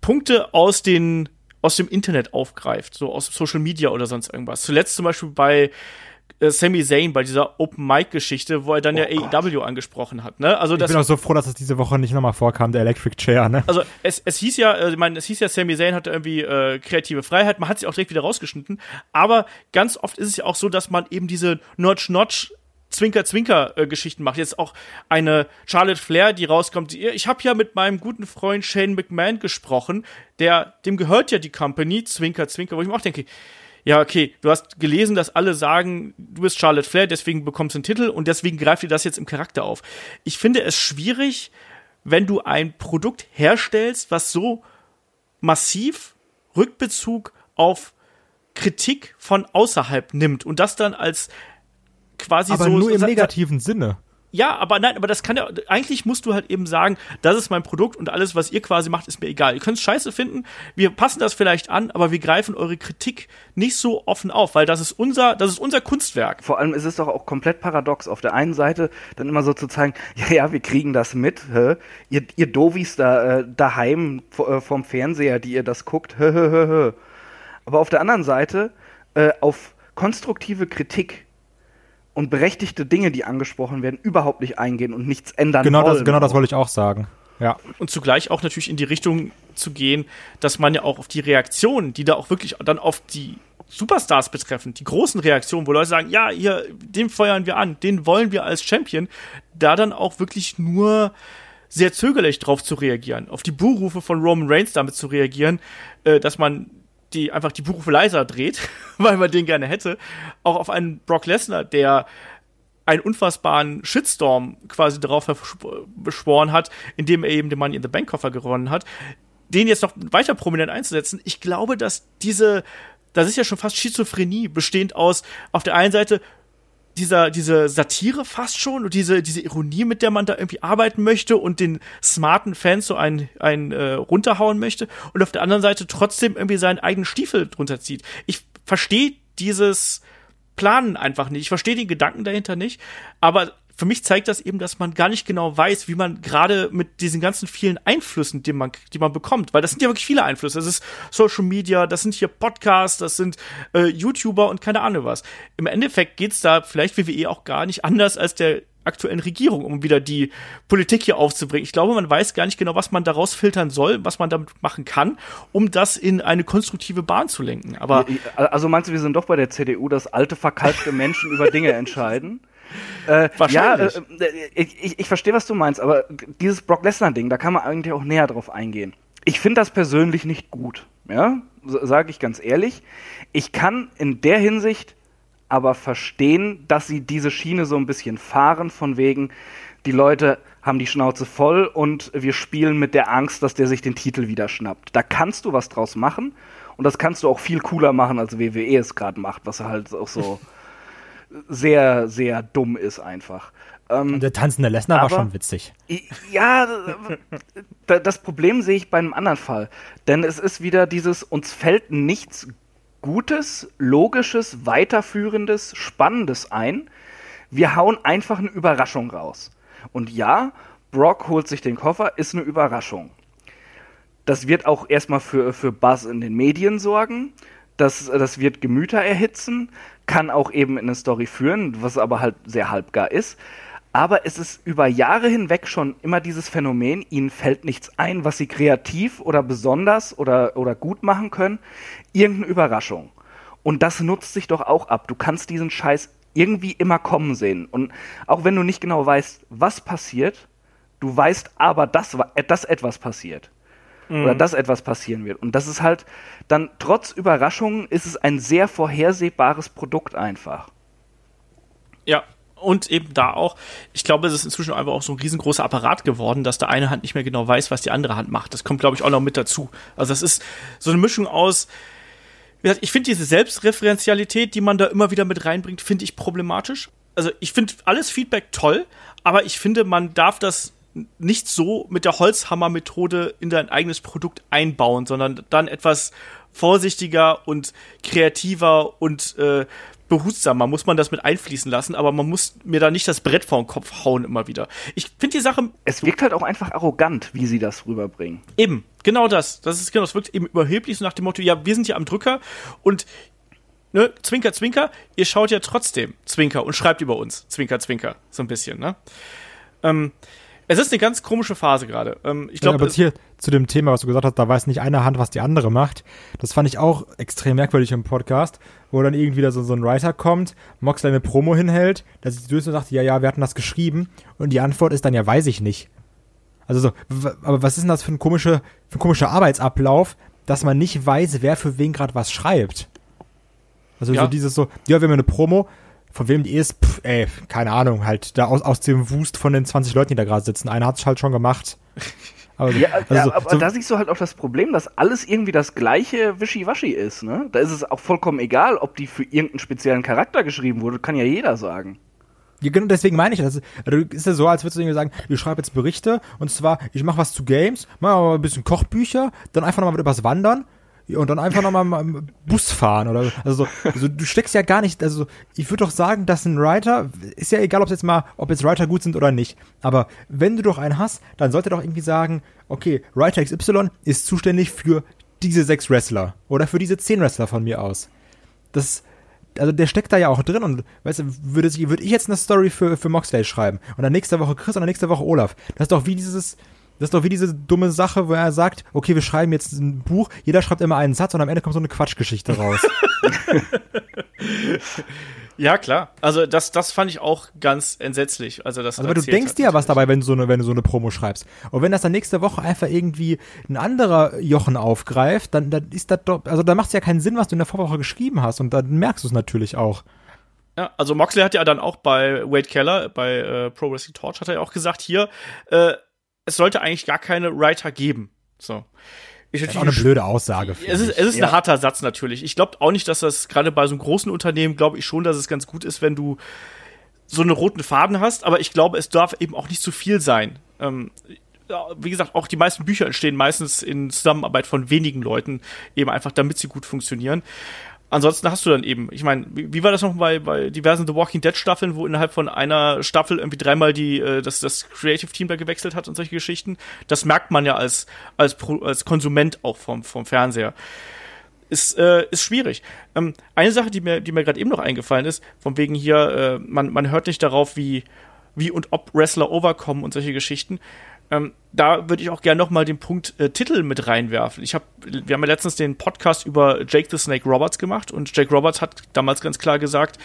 Punkte aus den aus dem Internet aufgreift, so aus Social Media oder sonst irgendwas. Zuletzt zum Beispiel bei äh, Sami Zayn bei dieser Open Mic Geschichte, wo er dann oh ja AEW angesprochen hat. Ne? Also ich bin auch so froh, dass es diese Woche nicht nochmal vorkam, der Electric Chair. Ne? Also es, es hieß ja, äh, ich meine, es hieß ja, Sami Zayn hatte irgendwie äh, kreative Freiheit. Man hat sie auch direkt wieder rausgeschnitten. Aber ganz oft ist es ja auch so, dass man eben diese Notch-Notch Zwinker-Zwinker-Geschichten macht. Jetzt auch eine Charlotte Flair, die rauskommt. Ich habe ja mit meinem guten Freund Shane McMahon gesprochen, der, dem gehört ja die Company, Zwinker, Zwinker, wo ich mir auch denke, ja, okay, du hast gelesen, dass alle sagen, du bist Charlotte Flair, deswegen bekommst du einen Titel und deswegen greift dir das jetzt im Charakter auf. Ich finde es schwierig, wenn du ein Produkt herstellst, was so massiv Rückbezug auf Kritik von außerhalb nimmt und das dann als quasi aber so. nur im negativen Sinne. Ja, aber nein, aber das kann ja, eigentlich musst du halt eben sagen, das ist mein Produkt und alles, was ihr quasi macht, ist mir egal. Ihr könnt es scheiße finden, wir passen das vielleicht an, aber wir greifen eure Kritik nicht so offen auf, weil das ist unser, das ist unser Kunstwerk. Vor allem ist es doch auch komplett paradox. Auf der einen Seite dann immer so zu zeigen, *laughs* ja, ja, wir kriegen das mit, hä? Ihr, ihr Dovis da, äh, daheim äh, vorm Fernseher, die ihr das guckt, *laughs* hä, hä, hä, hä. Aber auf der anderen Seite, äh, auf konstruktive Kritik und berechtigte Dinge, die angesprochen werden, überhaupt nicht eingehen und nichts ändern genau wollen. Das, genau das wollte ich auch sagen. Ja. Und zugleich auch natürlich in die Richtung zu gehen, dass man ja auch auf die Reaktionen, die da auch wirklich dann auf die Superstars betreffen, die großen Reaktionen, wo Leute sagen, ja, hier, den feuern wir an, den wollen wir als Champion, da dann auch wirklich nur sehr zögerlich drauf zu reagieren, auf die Buhrufe von Roman Reigns damit zu reagieren, äh, dass man die einfach die Buchrufe leiser dreht, *laughs* weil man den gerne hätte, auch auf einen Brock Lesnar, der einen unfassbaren Shitstorm quasi darauf beschworen hat, indem er eben den Money in the Bank Koffer gewonnen hat, den jetzt noch weiter prominent einzusetzen. Ich glaube, dass diese, das ist ja schon fast Schizophrenie, bestehend aus auf der einen Seite dieser, diese Satire fast schon und diese, diese Ironie, mit der man da irgendwie arbeiten möchte und den smarten Fans so ein, ein äh, runterhauen möchte und auf der anderen Seite trotzdem irgendwie seinen eigenen Stiefel drunter zieht. Ich verstehe dieses Planen einfach nicht. Ich verstehe den Gedanken dahinter nicht, aber für mich zeigt das eben, dass man gar nicht genau weiß, wie man gerade mit diesen ganzen vielen Einflüssen, die man, die man bekommt, weil das sind ja wirklich viele Einflüsse. Das ist Social Media, das sind hier Podcasts, das sind äh, YouTuber und keine Ahnung was. Im Endeffekt geht's da vielleicht WWE auch gar nicht anders als der aktuellen Regierung, um wieder die Politik hier aufzubringen. Ich glaube, man weiß gar nicht genau, was man daraus filtern soll, was man damit machen kann, um das in eine konstruktive Bahn zu lenken. Aber also meinst du, wir sind doch bei der CDU, dass alte verkalkte Menschen über Dinge *laughs* entscheiden? Äh, Wahrscheinlich. Ja, äh, äh, ich, ich, ich verstehe, was du meinst, aber dieses Brock Lesnar-Ding, da kann man eigentlich auch näher drauf eingehen. Ich finde das persönlich nicht gut, ja, sage ich ganz ehrlich. Ich kann in der Hinsicht aber verstehen, dass sie diese Schiene so ein bisschen fahren, von wegen, die Leute haben die Schnauze voll und wir spielen mit der Angst, dass der sich den Titel wieder schnappt. Da kannst du was draus machen und das kannst du auch viel cooler machen, als WWE es gerade macht, was halt auch so *laughs* sehr, sehr dumm ist einfach. Ähm, der tanzende Lesnar war schon witzig. Ja, das Problem sehe ich bei einem anderen Fall. Denn es ist wieder dieses, uns fällt nichts Gutes, Logisches, Weiterführendes, Spannendes ein. Wir hauen einfach eine Überraschung raus. Und ja, Brock holt sich den Koffer, ist eine Überraschung. Das wird auch erstmal für, für Buzz in den Medien sorgen. Das, das wird Gemüter erhitzen, kann auch eben in eine Story führen, was aber halt sehr halbgar ist. Aber es ist über Jahre hinweg schon immer dieses Phänomen, ihnen fällt nichts ein, was sie kreativ oder besonders oder, oder gut machen können. Irgendeine Überraschung. Und das nutzt sich doch auch ab. Du kannst diesen Scheiß irgendwie immer kommen sehen. Und auch wenn du nicht genau weißt, was passiert, du weißt aber, dass, dass etwas passiert. Mhm. Oder dass etwas passieren wird. Und das ist halt dann, trotz Überraschungen, ist es ein sehr vorhersehbares Produkt einfach. Ja, und eben da auch, ich glaube, es ist inzwischen einfach auch so ein riesengroßer Apparat geworden, dass der eine Hand nicht mehr genau weiß, was die andere Hand macht. Das kommt, glaube ich, auch noch mit dazu. Also das ist so eine Mischung aus, ich finde diese Selbstreferenzialität, die man da immer wieder mit reinbringt, finde ich problematisch. Also ich finde alles Feedback toll, aber ich finde, man darf das nicht so mit der Holzhammer-Methode in dein eigenes Produkt einbauen, sondern dann etwas vorsichtiger und kreativer und äh, behutsamer muss man das mit einfließen lassen, aber man muss mir da nicht das Brett vor den Kopf hauen immer wieder. Ich finde die Sache. Es wirkt halt auch einfach arrogant, wie sie das rüberbringen. Eben, genau das. Das ist genau, es wirkt eben überheblich so nach dem Motto, ja, wir sind hier am Drücker und ne, Zwinker, Zwinker, ihr schaut ja trotzdem Zwinker und schreibt über uns. Zwinker, Zwinker. So ein bisschen, ne? Ähm, es ist eine ganz komische Phase gerade. Ähm, ich glaube, ja, aber hier zu dem Thema, was du gesagt hast, da weiß nicht eine Hand, was die andere macht. Das fand ich auch extrem merkwürdig im Podcast, wo dann irgendwie da so, so ein Writer kommt, Moxley eine Promo hinhält, dass ich durch und sagt, ja, ja, wir hatten das geschrieben. Und die Antwort ist dann, ja, weiß ich nicht. Also so, aber was ist denn das für ein, komische, für ein komischer Arbeitsablauf, dass man nicht weiß, wer für wen gerade was schreibt? Also ja. so dieses so, ja, wir haben eine Promo, von wem die ist, pff, ey, keine Ahnung, halt da aus, aus dem Wust von den 20 Leuten, die da gerade sitzen. Einer hat es halt schon gemacht. *laughs* Aber, ja, also ja, aber so, da siehst du halt auch das Problem, dass alles irgendwie das gleiche Wischiwaschi ist, ne? Da ist es auch vollkommen egal, ob die für irgendeinen speziellen Charakter geschrieben wurde, kann ja jeder sagen. Ja, genau deswegen meine ich das. Also ist ja so, als würdest du irgendwie sagen, ich schreibe jetzt Berichte und zwar, ich mache was zu Games, mache mal ein bisschen Kochbücher, dann einfach nochmal übers Wandern und dann einfach nochmal Bus fahren oder also, also du steckst ja gar nicht, also ich würde doch sagen, dass ein Writer, ist ja egal, ob jetzt mal, ob jetzt Writer gut sind oder nicht, aber wenn du doch einen hast, dann sollte doch irgendwie sagen, okay, Writer XY ist zuständig für diese sechs Wrestler oder für diese zehn Wrestler von mir aus. Das, also der steckt da ja auch drin und weißt du, würde, würde ich jetzt eine Story für, für Moxley schreiben und dann nächste Woche Chris und dann nächste Woche Olaf. Das ist doch wie dieses, das ist doch wie diese dumme Sache, wo er sagt, okay, wir schreiben jetzt ein Buch, jeder schreibt immer einen Satz und am Ende kommt so eine Quatschgeschichte raus. *laughs* ja, klar. Also das, das fand ich auch ganz entsetzlich. Also, das also du denkst dir ja was dabei, wenn du, so eine, wenn du so eine Promo schreibst. Und wenn das dann nächste Woche einfach irgendwie ein anderer Jochen aufgreift, dann, dann ist das doch, also da macht es ja keinen Sinn, was du in der Vorwoche geschrieben hast und dann merkst du es natürlich auch. Ja, also Moxley hat ja dann auch bei Wade Keller, bei äh, Pro Wrestling Torch, hat er ja auch gesagt, hier, äh, es sollte eigentlich gar keine Writer geben. So. Ist das ist auch eine blöde Aussage. Es ist, es ist ja. ein harter Satz natürlich. Ich glaube auch nicht, dass das gerade bei so einem großen Unternehmen, glaube ich schon, dass es ganz gut ist, wenn du so einen roten Faden hast, aber ich glaube, es darf eben auch nicht zu viel sein. Ähm, wie gesagt, auch die meisten Bücher entstehen meistens in Zusammenarbeit von wenigen Leuten, eben einfach damit sie gut funktionieren ansonsten hast du dann eben, ich meine, wie, wie, war das noch bei, bei diversen The Walking Dead Staffeln, wo innerhalb von einer Staffel irgendwie dreimal die, äh, das, das Creative Team da gewechselt hat und solche Geschichten? Das merkt man ja als, als, Pro, als Konsument auch vom, vom Fernseher. Ist, äh, ist schwierig. Ähm, eine Sache, die mir, die mir gerade eben noch eingefallen ist, von wegen hier, äh, man, man hört nicht darauf, wie, wie und ob Wrestler overkommen und solche Geschichten. Ähm, da würde ich auch gerne nochmal den Punkt äh, Titel mit reinwerfen. Ich hab, wir haben ja letztens den Podcast über Jake the Snake Roberts gemacht und Jake Roberts hat damals ganz klar gesagt,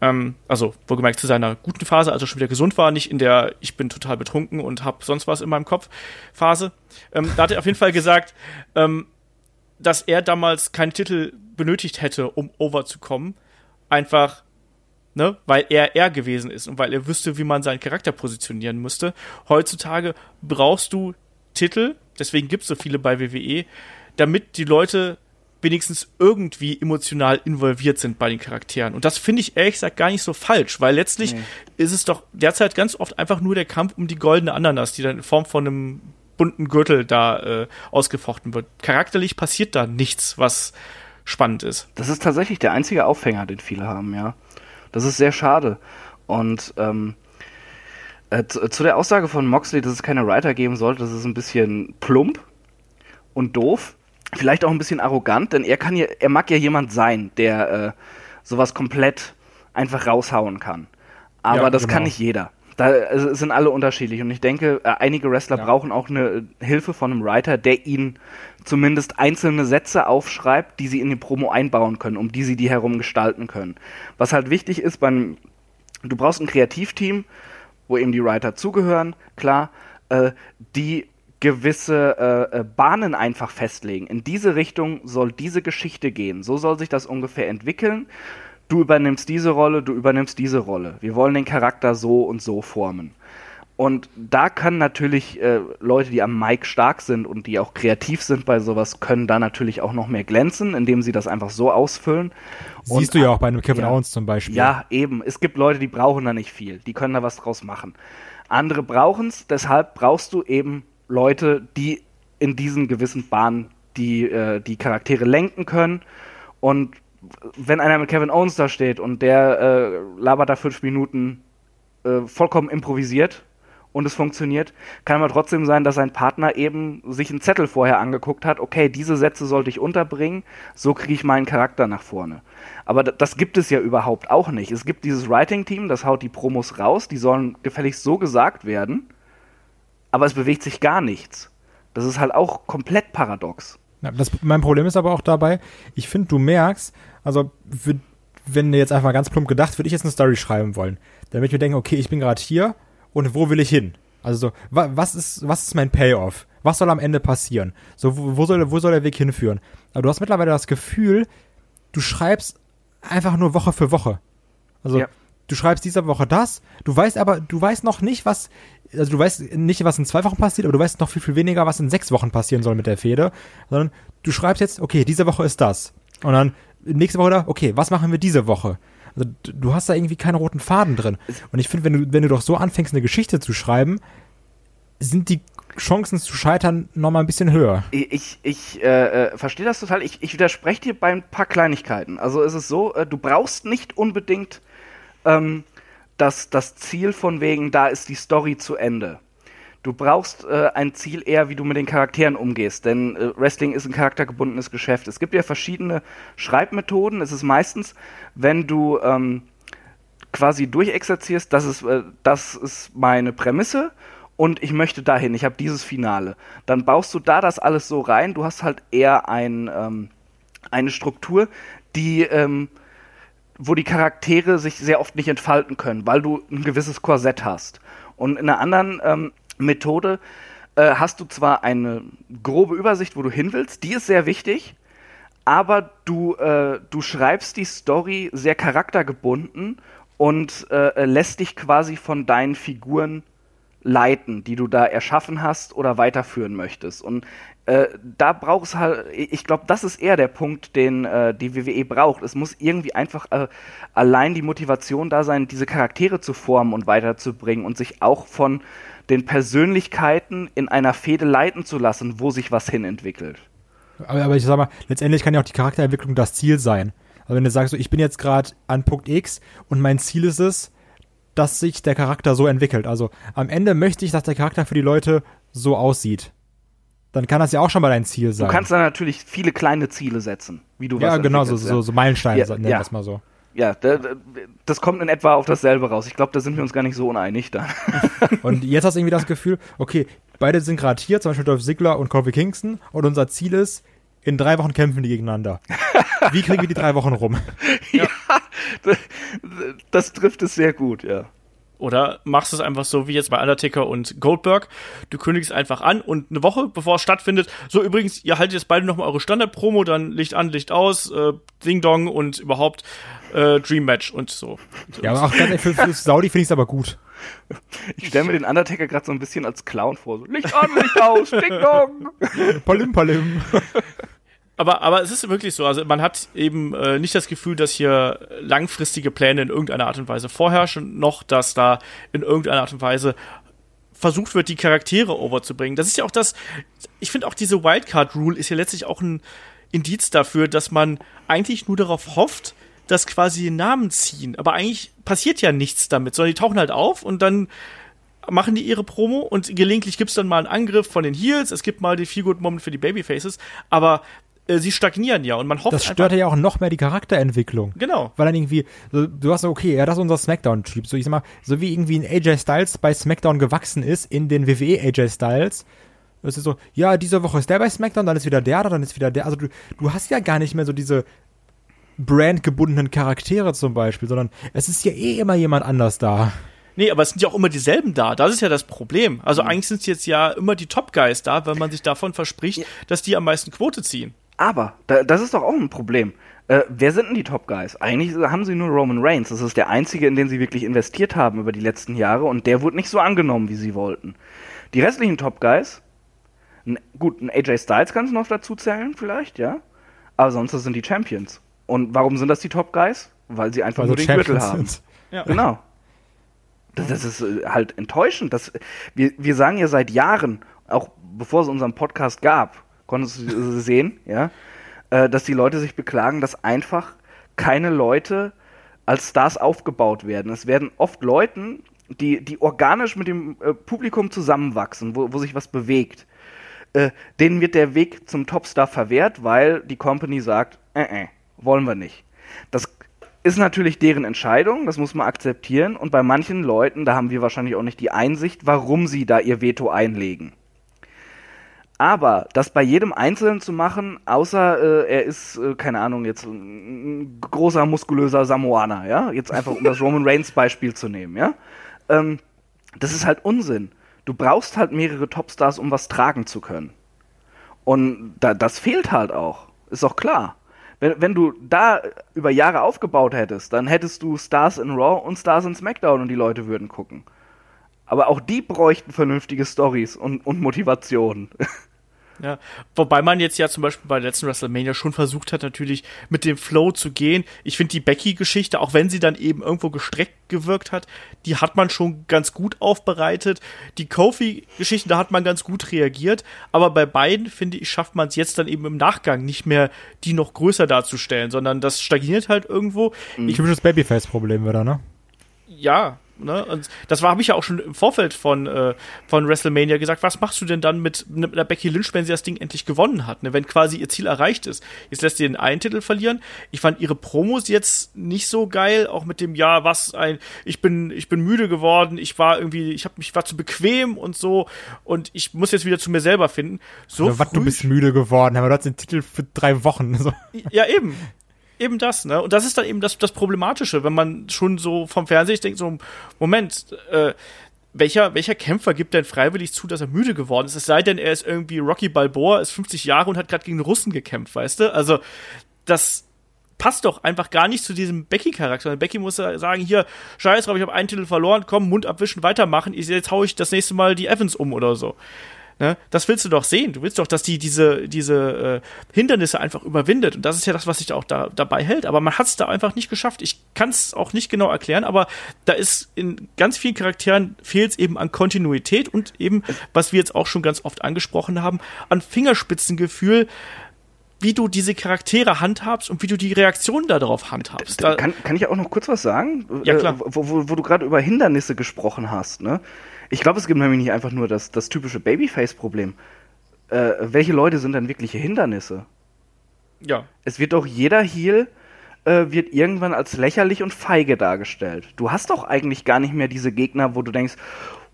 ähm, also wohlgemerkt zu seiner guten Phase, also schon wieder gesund war, nicht in der ich bin total betrunken und habe sonst was in meinem Kopf Phase. Ähm, da hat er auf jeden Fall gesagt, ähm, dass er damals keinen Titel benötigt hätte, um over zu kommen. Einfach ne, weil er er gewesen ist und weil er wüsste, wie man seinen Charakter positionieren müsste. Heutzutage brauchst du Titel, deswegen gibt es so viele bei WWE, damit die Leute wenigstens irgendwie emotional involviert sind bei den Charakteren. Und das finde ich ehrlich gesagt gar nicht so falsch, weil letztlich nee. ist es doch derzeit ganz oft einfach nur der Kampf um die goldene Ananas, die dann in Form von einem bunten Gürtel da äh, ausgefochten wird. Charakterlich passiert da nichts, was spannend ist. Das ist tatsächlich der einzige Aufhänger, den viele haben, ja. Das ist sehr schade. Und ähm, äh, zu, zu, der Aussage von Moxley, dass es keine Writer geben sollte, das ist ein bisschen plump und doof vielleicht auch ein bisschen arrogant, denn er kann ja, er mag ja jemand sein, der äh, sowas komplett einfach raushauen kann. Aber ja, das genau. kann nicht jeder. Da also, sind alle unterschiedlich und ich denke, äh, einige Wrestler ja. brauchen auch eine Hilfe von einem Writer, der ihnen zumindest einzelne Sätze aufschreibt, die sie in die Promo einbauen können, um die sie die herum gestalten können. Was halt wichtig ist beim, du brauchst ein Kreativteam, wo eben die Writer zugehören, klar, äh, die gewisse äh, äh, Bahnen einfach festlegen. In diese Richtung soll diese Geschichte gehen. So soll sich das ungefähr entwickeln. Du übernimmst diese Rolle, du übernimmst diese Rolle. Wir wollen den Charakter so und so formen. Und da können natürlich äh, Leute, die am Mic stark sind und die auch kreativ sind bei sowas, können da natürlich auch noch mehr glänzen, indem sie das einfach so ausfüllen. Siehst und, du ja auch bei einem Kevin ja, Owens zum Beispiel. Ja, eben. Es gibt Leute, die brauchen da nicht viel. Die können da was draus machen. Andere brauchen es, deshalb brauchst du eben Leute, die in diesen gewissen Bahnen die, äh, die Charaktere lenken können. Und wenn einer mit Kevin Owens da steht und der äh, labert da fünf Minuten äh, vollkommen improvisiert und es funktioniert, kann aber trotzdem sein, dass sein Partner eben sich einen Zettel vorher angeguckt hat, okay, diese Sätze sollte ich unterbringen, so kriege ich meinen Charakter nach vorne. Aber das gibt es ja überhaupt auch nicht. Es gibt dieses Writing-Team, das haut die Promos raus, die sollen gefälligst so gesagt werden aber es bewegt sich gar nichts. Das ist halt auch komplett paradox. Ja, das, mein Problem ist aber auch dabei, ich finde, du merkst, also für, wenn jetzt einfach ganz plump gedacht, würde ich jetzt eine Story schreiben wollen, damit wir denken, okay, ich bin gerade hier und wo will ich hin? Also so, wa, was ist, was ist mein Payoff? Was soll am Ende passieren? So, wo, wo, soll, wo soll der Weg hinführen? Aber du hast mittlerweile das Gefühl, du schreibst einfach nur Woche für Woche. Also ja du schreibst diese Woche das, du weißt aber, du weißt noch nicht, was, also du weißt nicht, was in zwei Wochen passiert, aber du weißt noch viel, viel weniger, was in sechs Wochen passieren soll mit der Fehde, sondern du schreibst jetzt, okay, diese Woche ist das. Und dann nächste Woche da, okay, was machen wir diese Woche? Also du hast da irgendwie keinen roten Faden drin. Und ich finde, wenn du, wenn du doch so anfängst, eine Geschichte zu schreiben, sind die Chancen zu scheitern nochmal ein bisschen höher. Ich, ich äh, äh, verstehe das total. Ich, ich widerspreche dir bei ein paar Kleinigkeiten. Also es ist so, äh, du brauchst nicht unbedingt ähm, das, das Ziel von wegen, da ist die Story zu Ende. Du brauchst äh, ein Ziel eher, wie du mit den Charakteren umgehst, denn äh, Wrestling ist ein charaktergebundenes Geschäft. Es gibt ja verschiedene Schreibmethoden. Es ist meistens, wenn du ähm, quasi durchexerzierst, das ist, äh, das ist meine Prämisse und ich möchte dahin, ich habe dieses Finale. Dann baust du da das alles so rein. Du hast halt eher ein, ähm, eine Struktur, die ähm, wo die Charaktere sich sehr oft nicht entfalten können, weil du ein gewisses Korsett hast. Und in einer anderen ähm, Methode äh, hast du zwar eine grobe Übersicht, wo du hin willst, die ist sehr wichtig, aber du, äh, du schreibst die Story sehr charaktergebunden und äh, lässt dich quasi von deinen Figuren leiten, die du da erschaffen hast oder weiterführen möchtest. Und äh, da braucht es halt, ich glaube, das ist eher der Punkt, den äh, die WWE braucht. Es muss irgendwie einfach äh, allein die Motivation da sein, diese Charaktere zu formen und weiterzubringen und sich auch von den Persönlichkeiten in einer Fehde leiten zu lassen, wo sich was hin entwickelt. Aber, aber ich sag mal, letztendlich kann ja auch die Charakterentwicklung das Ziel sein. Also wenn du sagst, so, ich bin jetzt gerade an Punkt X und mein Ziel ist es, dass sich der Charakter so entwickelt. Also am Ende möchte ich, dass der Charakter für die Leute so aussieht dann kann das ja auch schon mal dein Ziel sein. Du kannst dann natürlich viele kleine Ziele setzen, wie du ja, was Ja, genau, so, so, so Meilensteine, ja, nennen wir es mal so. Ja, das kommt in etwa auf dasselbe raus. Ich glaube, da sind wir uns gar nicht so uneinig dann. *laughs* und jetzt hast du irgendwie das Gefühl, okay, beide sind gerade hier, zum Beispiel Dolph Ziggler und Kofi Kingston, und unser Ziel ist, in drei Wochen kämpfen die gegeneinander. Wie kriegen wir die drei Wochen rum? *laughs* ja, das, das trifft es sehr gut, ja. Oder machst es einfach so wie jetzt bei Undertaker und Goldberg. Du kündigst einfach an und eine Woche bevor es stattfindet, so übrigens, ihr haltet jetzt beide nochmal eure Standard-Promo, dann Licht an, Licht aus, äh, Ding Dong und überhaupt äh, Dream Match und so. Ja, aber auch ganz ehrlich, für, für *laughs* Saudi finde ich es aber gut. Ich stelle mir den Undertaker gerade so ein bisschen als Clown vor. So, Licht an, Licht *laughs* aus, Ding Dong. Palim, palim. Aber, aber es ist wirklich so, also man hat eben äh, nicht das Gefühl, dass hier langfristige Pläne in irgendeiner Art und Weise vorherrschen, noch dass da in irgendeiner Art und Weise versucht wird, die Charaktere overzubringen. Das ist ja auch das, ich finde auch diese Wildcard-Rule ist ja letztlich auch ein Indiz dafür, dass man eigentlich nur darauf hofft, dass quasi die Namen ziehen. Aber eigentlich passiert ja nichts damit, sondern die tauchen halt auf und dann machen die ihre Promo und gelegentlich gibt's dann mal einen Angriff von den Heels, es gibt mal die Feel-Good-Moment für die Babyfaces, aber äh, sie stagnieren ja und man hofft Das stört ja auch noch mehr die Charakterentwicklung. Genau. Weil dann irgendwie, so, du hast so, okay, ja, das ist unser Smackdown-Typ. So, ich sag mal, so wie irgendwie ein AJ Styles bei Smackdown gewachsen ist in den WWE AJ Styles. Es ist so, ja, diese Woche ist der bei Smackdown, dann ist wieder der da, dann ist wieder der. Also du, du hast ja gar nicht mehr so diese brandgebundenen Charaktere zum Beispiel, sondern es ist ja eh immer jemand anders da. Nee, aber es sind ja auch immer dieselben da. Das ist ja das Problem. Also Mhm. eigentlich sind es jetzt ja immer die Top Guys da, wenn man sich davon verspricht, dass die am meisten Quote ziehen. Aber, da, das ist doch auch ein Problem. Äh, wer sind denn die Top Guys? Eigentlich haben sie nur Roman Reigns. Das ist der einzige, in den sie wirklich investiert haben über die letzten Jahre und der wurde nicht so angenommen, wie sie wollten. Die restlichen Top Guys, gut, ein AJ Styles kannst du noch dazu zählen, vielleicht, ja. Aber sonst sind die Champions. Und warum sind das die Top Guys? Weil sie einfach Also nur den Gürtel Champions haben. sind. Ja. *laughs* Genau. Das, das ist äh, halt enttäuschend. Das, wir, wir sagen ja seit Jahren, auch bevor es unseren Podcast gab, konntest du äh, sehen, *laughs* ja, äh, dass die Leute sich beklagen, dass einfach keine Leute als Stars aufgebaut werden. Es werden oft Leuten, die, die organisch mit dem äh, Publikum zusammenwachsen, wo, wo sich was bewegt. Äh, denen wird der Weg zum Topstar verwehrt, weil die Company sagt, äh, äh, wollen wir nicht. Das ist natürlich deren Entscheidung, das muss man akzeptieren. Und bei manchen Leuten, da haben wir wahrscheinlich auch nicht die Einsicht, warum sie da ihr Veto einlegen. Aber das bei jedem Einzelnen zu machen, außer äh, er ist, äh, keine Ahnung, jetzt ein, großer, muskulöser Samoaner, ja, jetzt einfach um das Roman Reigns Beispiel zu nehmen, ja, ähm, das ist halt Unsinn. Du brauchst halt mehrere Topstars, um was tragen zu können. Und da, das fehlt halt auch. Ist auch klar. Wenn, wenn du da über Jahre aufgebaut hättest, dann hättest du Stars in Raw und Stars in SmackDown und die Leute würden gucken. Aber auch die bräuchten vernünftige Stories und, und Motivationen. *laughs* Ja, wobei man jetzt ja zum Beispiel bei der letzten WrestleMania schon versucht hat, natürlich mit dem Flow zu gehen. Ich finde die Becky-Geschichte, auch wenn sie dann eben irgendwo gestreckt gewirkt hat, die hat man schon ganz gut aufbereitet. Die Kofi-Geschichte, da hat man ganz gut reagiert. Aber bei beiden, finde ich, schafft man es jetzt dann eben im Nachgang nicht mehr, die noch größer darzustellen, sondern das stagniert halt irgendwo. Ich Typisches Babyface-Problem wieder, ne? ja, ne? Und das war, habe ich ja auch schon im Vorfeld von, äh, von WrestleMania gesagt. Was machst du denn dann mit, mit einer Becky Lynch, wenn sie das Ding endlich gewonnen hat, ne? Wenn quasi ihr Ziel erreicht ist. Jetzt lässt sie den einen Titel verlieren. Ich fand ihre Promos jetzt nicht so geil, auch mit dem ja, was ein, ich bin, ich bin müde geworden, ich war irgendwie, ich habe mich war zu bequem und so und ich muss jetzt wieder zu mir selber finden. So Oder was, du bist müde geworden, aber du hast den Titel für drei Wochen. So. ja, eben. Eben das, ne? Und das ist dann eben das, das Problematische, wenn man schon so vom Fernseher denkt, so, Moment, äh, welcher, welcher Kämpfer gibt denn freiwillig zu, dass er müde geworden ist? Es sei denn, er ist irgendwie Rocky Balboa, ist 50 Jahre und hat gerade gegen Russen gekämpft, weißt du? Also, das passt doch einfach gar nicht zu diesem Becky-Charakter. Becky muss ja sagen, hier, scheiß drauf, ich habe einen Titel verloren, komm, Mund abwischen, weitermachen, jetzt hau ich das nächste Mal die Evans um oder so. Ne? Das willst du doch sehen. Du willst doch, dass die diese, diese äh, Hindernisse einfach überwindet. Und das ist ja das, was sich da auch da, dabei hält. Aber man hat es da einfach nicht geschafft. Ich kann es auch nicht genau erklären, aber da ist in ganz vielen Charakteren fehlt es eben an Kontinuität und eben, was wir jetzt auch schon ganz oft angesprochen haben, an Fingerspitzengefühl, wie du diese Charaktere handhabst und wie du die Reaktion darauf handhabst. Da, Kann, kann ich auch noch kurz was sagen? Ja, klar. Äh, wo, wo, wo du gerade über Hindernisse gesprochen hast, ne? Ich glaube, es gibt nämlich nicht einfach nur das, das typische Babyface-Problem. Äh, welche Leute sind denn wirkliche Hindernisse? ja. Es wird doch jeder Heel äh, wird irgendwann als lächerlich und feige dargestellt. Du hast doch eigentlich gar nicht mehr diese Gegner, wo du denkst,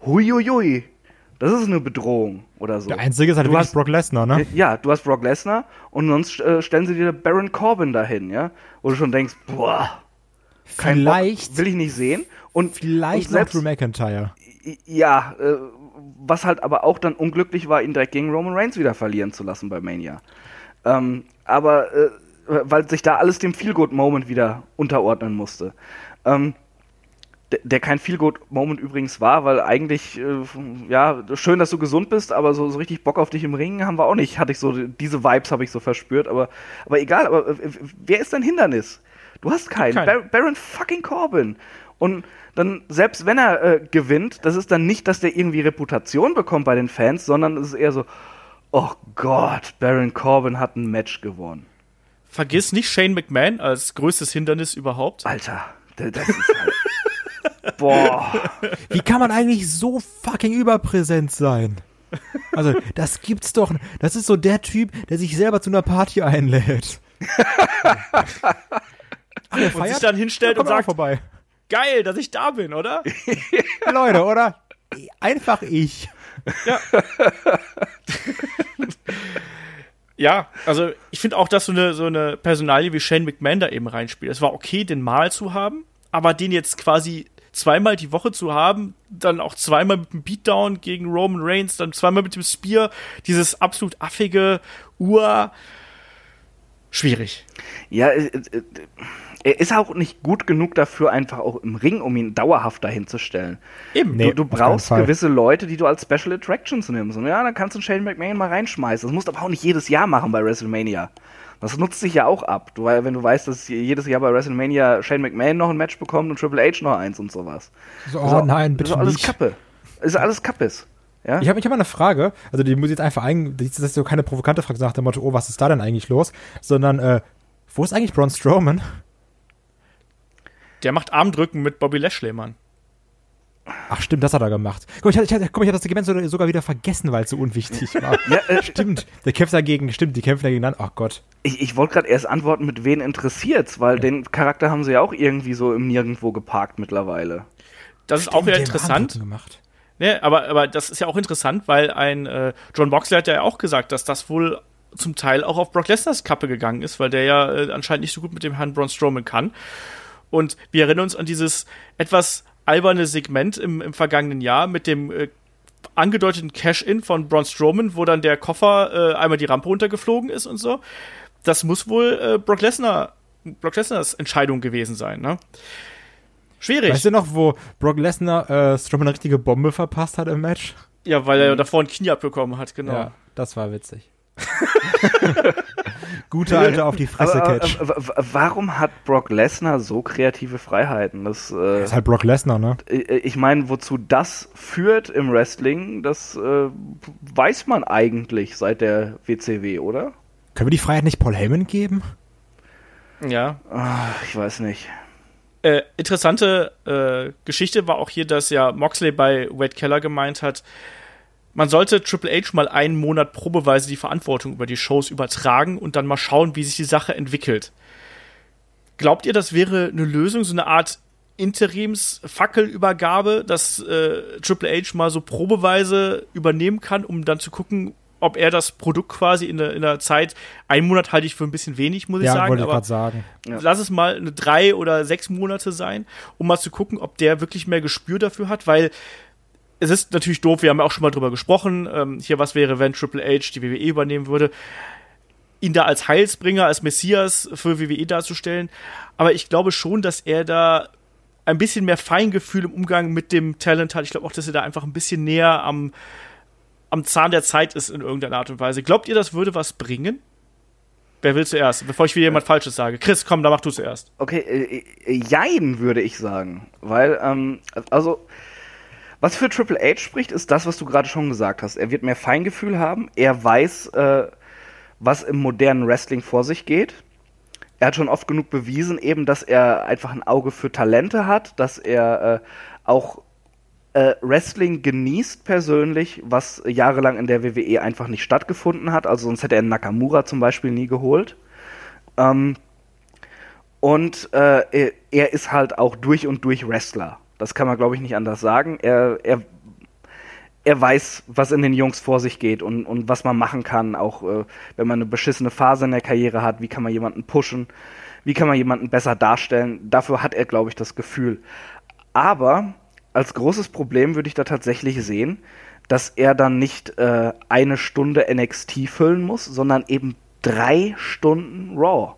huiuiui, das ist eine Bedrohung oder so. Der einzige ist halt Du wirklich hast- Brock Lesnar, ne? Ja, du hast Brock Lesnar und sonst äh, stellen sie dir Baron Corbin dahin, ja? Wo du schon denkst, boah, Kein Vielleicht- Bock, will ich nicht sehen. Und Vielleicht und noch selbst, Drew McIntyre. Ja, äh, was halt aber auch dann unglücklich war, ihn direkt gegen Roman Reigns wieder verlieren zu lassen bei Mania. Ähm, aber äh, weil sich da alles dem Feel-Good-Moment wieder unterordnen musste. Ähm, der, der kein Feel-Good-Moment übrigens war, weil eigentlich, äh, ja, schön, dass du gesund bist, aber so, so richtig Bock auf dich im Ring haben wir auch nicht. Hatte ich so, diese Vibes habe ich so verspürt, aber, aber egal, aber äh, wer ist dein Hindernis? Du hast keinen. keinen. Bar Baron fucking Corbin. Und dann, selbst wenn er äh, gewinnt, das ist dann nicht, dass der irgendwie Reputation bekommt bei den Fans, sondern es ist eher so, oh Gott, Baron Corbin hat ein Match gewonnen. Vergiss nicht Shane McMahon als größtes Hindernis überhaupt. Alter, das, ist halt, *laughs* boah. Wie kann man eigentlich so fucking überpräsent sein? Also, das gibt's doch. Das ist so der Typ, der sich selber zu einer Party einlädt. *laughs* Ach, Und sich dann hinstellt Ja, und sagt, vorbei. Geil, dass ich da bin, oder? *laughs* Leute, oder? Einfach ich. Ja, also ich finde auch, dass so eine, so eine Personalie wie Shane McMahon da eben reinspielt. Es war okay, den mal zu haben, aber den jetzt quasi zweimal die Woche zu haben, dann auch zweimal mit dem Beatdown gegen Roman Reigns, dann zweimal mit dem Spear, dieses absolut affige Ur. Schwierig. Ja, äh, äh, er ist auch nicht gut genug dafür, einfach auch im Ring, um ihn dauerhaft dahin zu stellen. Eben. Nee. du, du brauchst gewisse Leute, die du als Special Attractions nimmst. Und ja, dann kannst du einen Shane McMahon mal reinschmeißen. Das musst du aber auch nicht jedes Jahr machen bei WrestleMania. Das nutzt sich ja auch ab. Du, weil- wenn du weißt, dass jedes Jahr bei WrestleMania Shane McMahon noch ein Match bekommt und Triple H noch eins und sowas. So, Das oh ist auch- nein, bitte ist alles nicht. Kappe. Ist alles Kappes. Ja? Ich habe ich hab mal eine Frage, also die muss ich jetzt einfach ein, das ist so keine provokante Frage nach dem Motto, oh, was ist da denn eigentlich los? Sondern, äh, wo ist eigentlich Braun Strowman? Der macht Armdrücken mit Bobby Lashley, Mann. Ach stimmt, das hat er gemacht. Guck, ich, hatte- ich, hatte- guck, ich habe das Segment so- sogar wieder vergessen, weil es so unwichtig war. *laughs* Ja, äh, Stimmt, der kämpft dagegen, stimmt, die kämpfen dagegen an. Ach Gott. Ich, ich wollte gerade erst antworten, mit wen interessiert's, weil den Charakter haben sie ja auch irgendwie so im Nirgendwo geparkt mittlerweile. Das ist auch Stimmt, wieder interessant. Ne, aber, aber das ist ja auch interessant, weil ein äh, John Boxley hat ja auch gesagt, dass das wohl zum Teil auch auf Brock Lesners Kappe gegangen ist, weil der ja äh, anscheinend nicht so gut mit dem Herrn Braun Strowman kann. Und wir erinnern uns an dieses etwas alberne Segment im, im vergangenen Jahr mit dem äh, angedeuteten Cash-In von Braun Strowman, wo dann der Koffer äh, einmal die Rampe runtergeflogen ist und so. Das muss wohl äh, Brock Lesnar, Brock Lesnars Entscheidung gewesen sein, ne? Schwierig. Weißt du noch, wo Brock Lesnar äh, Strowman eine richtige Bombe verpasst hat im Match? ja, weil er davor ein Knie abbekommen hat, genau. Ja, das war witzig. *laughs* Gute alte auf die Fresse Aber, Catch. w- w- warum hat Brock Lesnar so kreative Freiheiten? Das, äh, Das ist halt Brock Lesnar, ne? äh, ich meine, wozu das führt im Wrestling, das äh, weiß man eigentlich seit der WCW, oder? Können wir die Freiheit nicht Paul Heyman geben? ja. Ich weiß nicht. Äh, interessante äh, Geschichte war auch hier, dass ja Moxley bei Wade Keller gemeint hat, man sollte Triple H mal einen Monat probeweise die Verantwortung über die Shows übertragen und dann mal schauen, wie sich die Sache entwickelt. Glaubt ihr, das wäre eine Lösung, so eine Art Interims-Fackelübergabe, dass äh, Triple H mal so probeweise übernehmen kann, um dann zu gucken, ob er das Produkt quasi in der, in der Zeit, einen Monat halte ich für ein bisschen wenig, muss ich Ja, sagen, wollte ich aber gerade sagen. Lass es mal eine drei oder sechs Monate sein, um mal zu gucken, ob der wirklich mehr Gespür dafür hat, weil es ist natürlich doof, wir haben ja auch schon mal drüber gesprochen, ähm, hier was wäre, wenn Triple H die WWE übernehmen würde, ihn da als Heilsbringer, als Messias für WWE darzustellen, aber ich glaube schon, dass er da ein bisschen mehr Feingefühl im Umgang mit dem Talent hat. Ich glaube auch, dass er da einfach ein bisschen näher am, am Zahn der Zeit ist in irgendeiner Art und Weise. Glaubt ihr, das würde was bringen? Wer will zuerst? Bevor ich wieder jemand Falsches sage. Chris, komm, da mach du zuerst. Okay, äh, äh, jein, würde ich sagen. Weil, ähm, also, was für Triple H spricht, ist das, was du gerade schon gesagt hast. Er wird mehr Feingefühl haben. Er weiß, äh, was im modernen Wrestling vor sich geht. Er hat schon oft genug bewiesen, eben, dass er einfach ein Auge für Talente hat, dass er äh, auch äh, Wrestling genießt persönlich, was jahrelang in der WWE einfach nicht stattgefunden hat. Also sonst hätte er Nakamura zum Beispiel nie geholt. Ähm, und äh, er, er ist halt auch durch und durch Wrestler. Das kann man, glaube ich, nicht anders sagen. Er, er, er weiß, was in den Jungs vor sich geht und, und was man machen kann, auch äh, wenn man eine beschissene Phase in der Karriere hat, wie kann man jemanden pushen, wie kann man jemanden besser darstellen. Dafür hat er, glaube ich, das Gefühl. Aber als großes Problem würde ich da tatsächlich sehen, dass er dann nicht äh, eine Stunde NXT füllen muss, sondern eben drei Stunden Raw.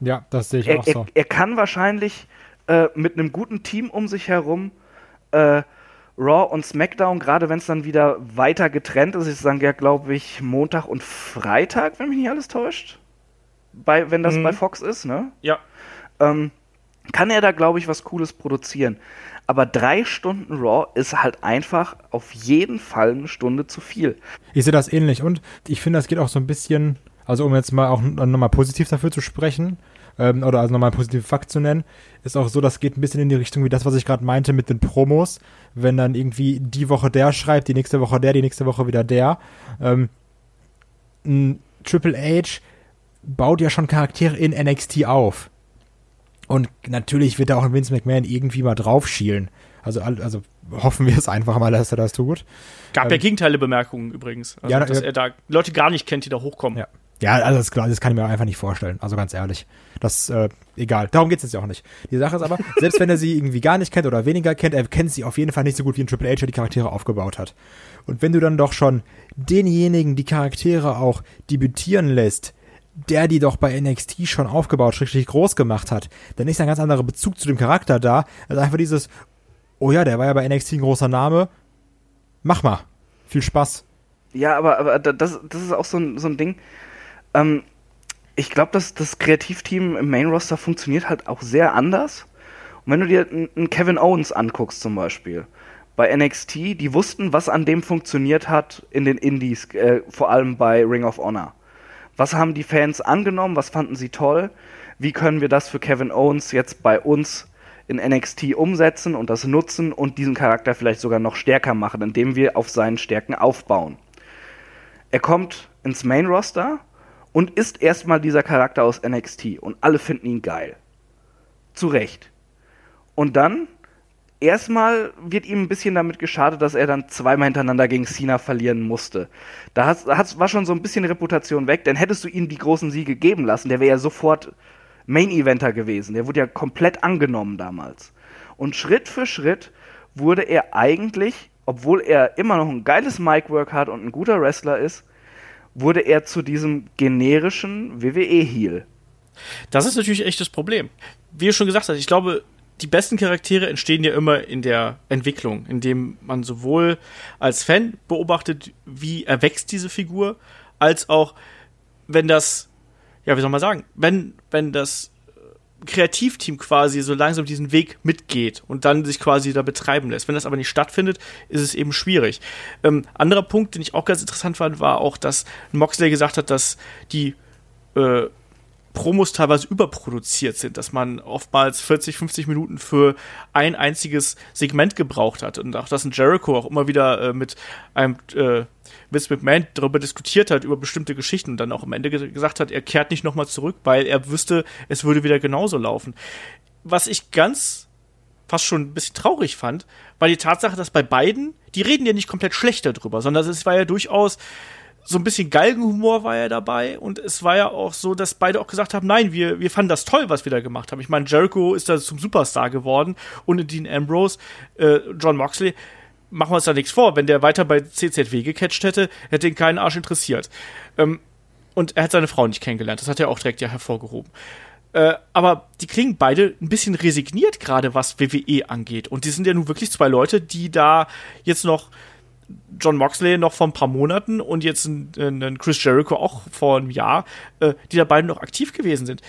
Ja, das sehe ich er, auch so. Er, er kann wahrscheinlich äh, mit einem guten Team um sich herum äh, Raw und SmackDown, gerade wenn es dann wieder weiter getrennt ist, ist dann ja, glaube ich, Montag und Freitag, wenn mich nicht alles täuscht. Bei, wenn das Mhm. bei Fox ist, ne? Ja. Ähm, kann er da, glaube ich, was Cooles produzieren. Aber drei Stunden Raw ist halt einfach auf jeden Fall eine Stunde zu viel. Ich sehe das ähnlich und ich finde, das geht auch so ein bisschen, also um jetzt mal auch nochmal positiv dafür zu sprechen, ähm, oder also nochmal einen positiven Fakt zu nennen, ist auch so, das geht ein bisschen in die Richtung wie das, was ich gerade meinte mit den Promos, wenn dann irgendwie die Woche der schreibt, die nächste Woche der, die nächste Woche wieder der. Ähm, ein Triple H baut ja schon Charaktere in NXT auf. Und natürlich wird da auch ein Vince McMahon irgendwie mal drauf schielen. Also, also hoffen wir es einfach mal, dass er das tut. Gab ja Ähm, Gegenteile-Bemerkungen übrigens. Also, ja, dass ja. er da Leute gar nicht kennt, die da hochkommen. Ja. Ja, also das, das kann ich mir einfach nicht vorstellen. Also ganz ehrlich. Das, äh, egal. Darum geht's jetzt ja auch nicht. Die Sache ist aber, *laughs* selbst wenn er sie irgendwie gar nicht kennt oder weniger kennt, er kennt sie auf jeden Fall nicht so gut wie ein Triple H, der die Charaktere aufgebaut hat. Und wenn du dann doch schon denjenigen, die Charaktere auch debütieren lässt, der die doch bei NXT schon aufgebaut, schrägstrich groß gemacht hat, dann ist ein ganz anderer Bezug zu dem Charakter da, als einfach dieses, oh ja, der war ja bei NXT ein großer Name, mach mal. Viel Spaß. Ja, aber, aber da- das, das ist auch so ein, so ein Ding. Ähm, ich glaube, dass das Kreativteam im Main Roster funktioniert halt auch sehr anders. Und wenn du dir einen Kevin Owens anguckst zum Beispiel, bei NXT, die wussten, was an dem funktioniert hat in den Indies, äh, vor allem bei Ring of Honor. Was haben die Fans angenommen? Was fanden sie toll? Wie können wir das für Kevin Owens jetzt bei uns in NXT umsetzen und das nutzen und diesen Charakter vielleicht sogar noch stärker machen, indem wir auf seinen Stärken aufbauen? Er kommt ins Main Roster und ist erstmal dieser Charakter aus NXT und alle finden ihn geil. Zu Recht. Und dann erstmal wird ihm ein bisschen damit geschadet, dass er dann zweimal hintereinander gegen Cena verlieren musste. Da hat's, war schon so ein bisschen Reputation weg, denn hättest du ihm die großen Siege geben lassen, der wäre ja sofort Main Eventer gewesen. Der wurde ja komplett angenommen damals. Und Schritt für Schritt wurde er eigentlich, obwohl er immer noch ein geiles Mic-Work hat und ein guter Wrestler ist, wurde er zu diesem generischen WWE-Heel. Das ist natürlich echt das Problem. Wie du schon gesagt hast, ich glaube, die besten Charaktere entstehen ja immer in der Entwicklung, indem man sowohl als Fan beobachtet, wie erwächst diese Figur, als auch, wenn das, ja, wie soll man sagen, wenn, wenn das Kreativteam quasi so langsam diesen Weg mitgeht und dann sich quasi da betreiben lässt. Wenn das aber nicht stattfindet, ist es eben schwierig. Ähm, anderer Punkt, den ich auch ganz interessant fand, war auch, dass Moxley gesagt hat, dass die äh, Promos teilweise überproduziert sind, dass man oftmals 40, 50 Minuten für ein einziges Segment gebraucht hat. Und auch, dass ein Jericho auch immer wieder äh, mit einem äh, Vince McMahon darüber diskutiert hat, über bestimmte Geschichten und dann auch am Ende ge gesagt hat, er kehrt nicht nochmal zurück, weil er wüsste, es würde wieder genauso laufen. Was ich ganz fast schon ein bisschen traurig fand, war die Tatsache, dass bei beiden, die reden ja nicht komplett schlecht darüber, sondern es war ja durchaus so ein bisschen Galgenhumor war ja dabei und es war ja auch so, dass beide auch gesagt haben, nein, wir, wir fanden das toll, was wir da gemacht haben. Ich meine, Jericho ist da zum Superstar geworden und Dean Ambrose, äh, John Moxley, machen wir uns da nichts vor, wenn der weiter bei CZW gecatcht hätte, hätte ihn keinen Arsch interessiert. Ähm, und er hat seine Frau nicht kennengelernt, das hat er auch direkt ja hervorgehoben. Äh, aber die klingen beide ein bisschen resigniert, gerade was WWE angeht. Und die sind ja nun wirklich zwei Leute, die da jetzt noch John Moxley noch vor ein paar Monaten und jetzt ein, Chris Jericho auch vor einem Jahr, äh, die da beide noch aktiv gewesen sind.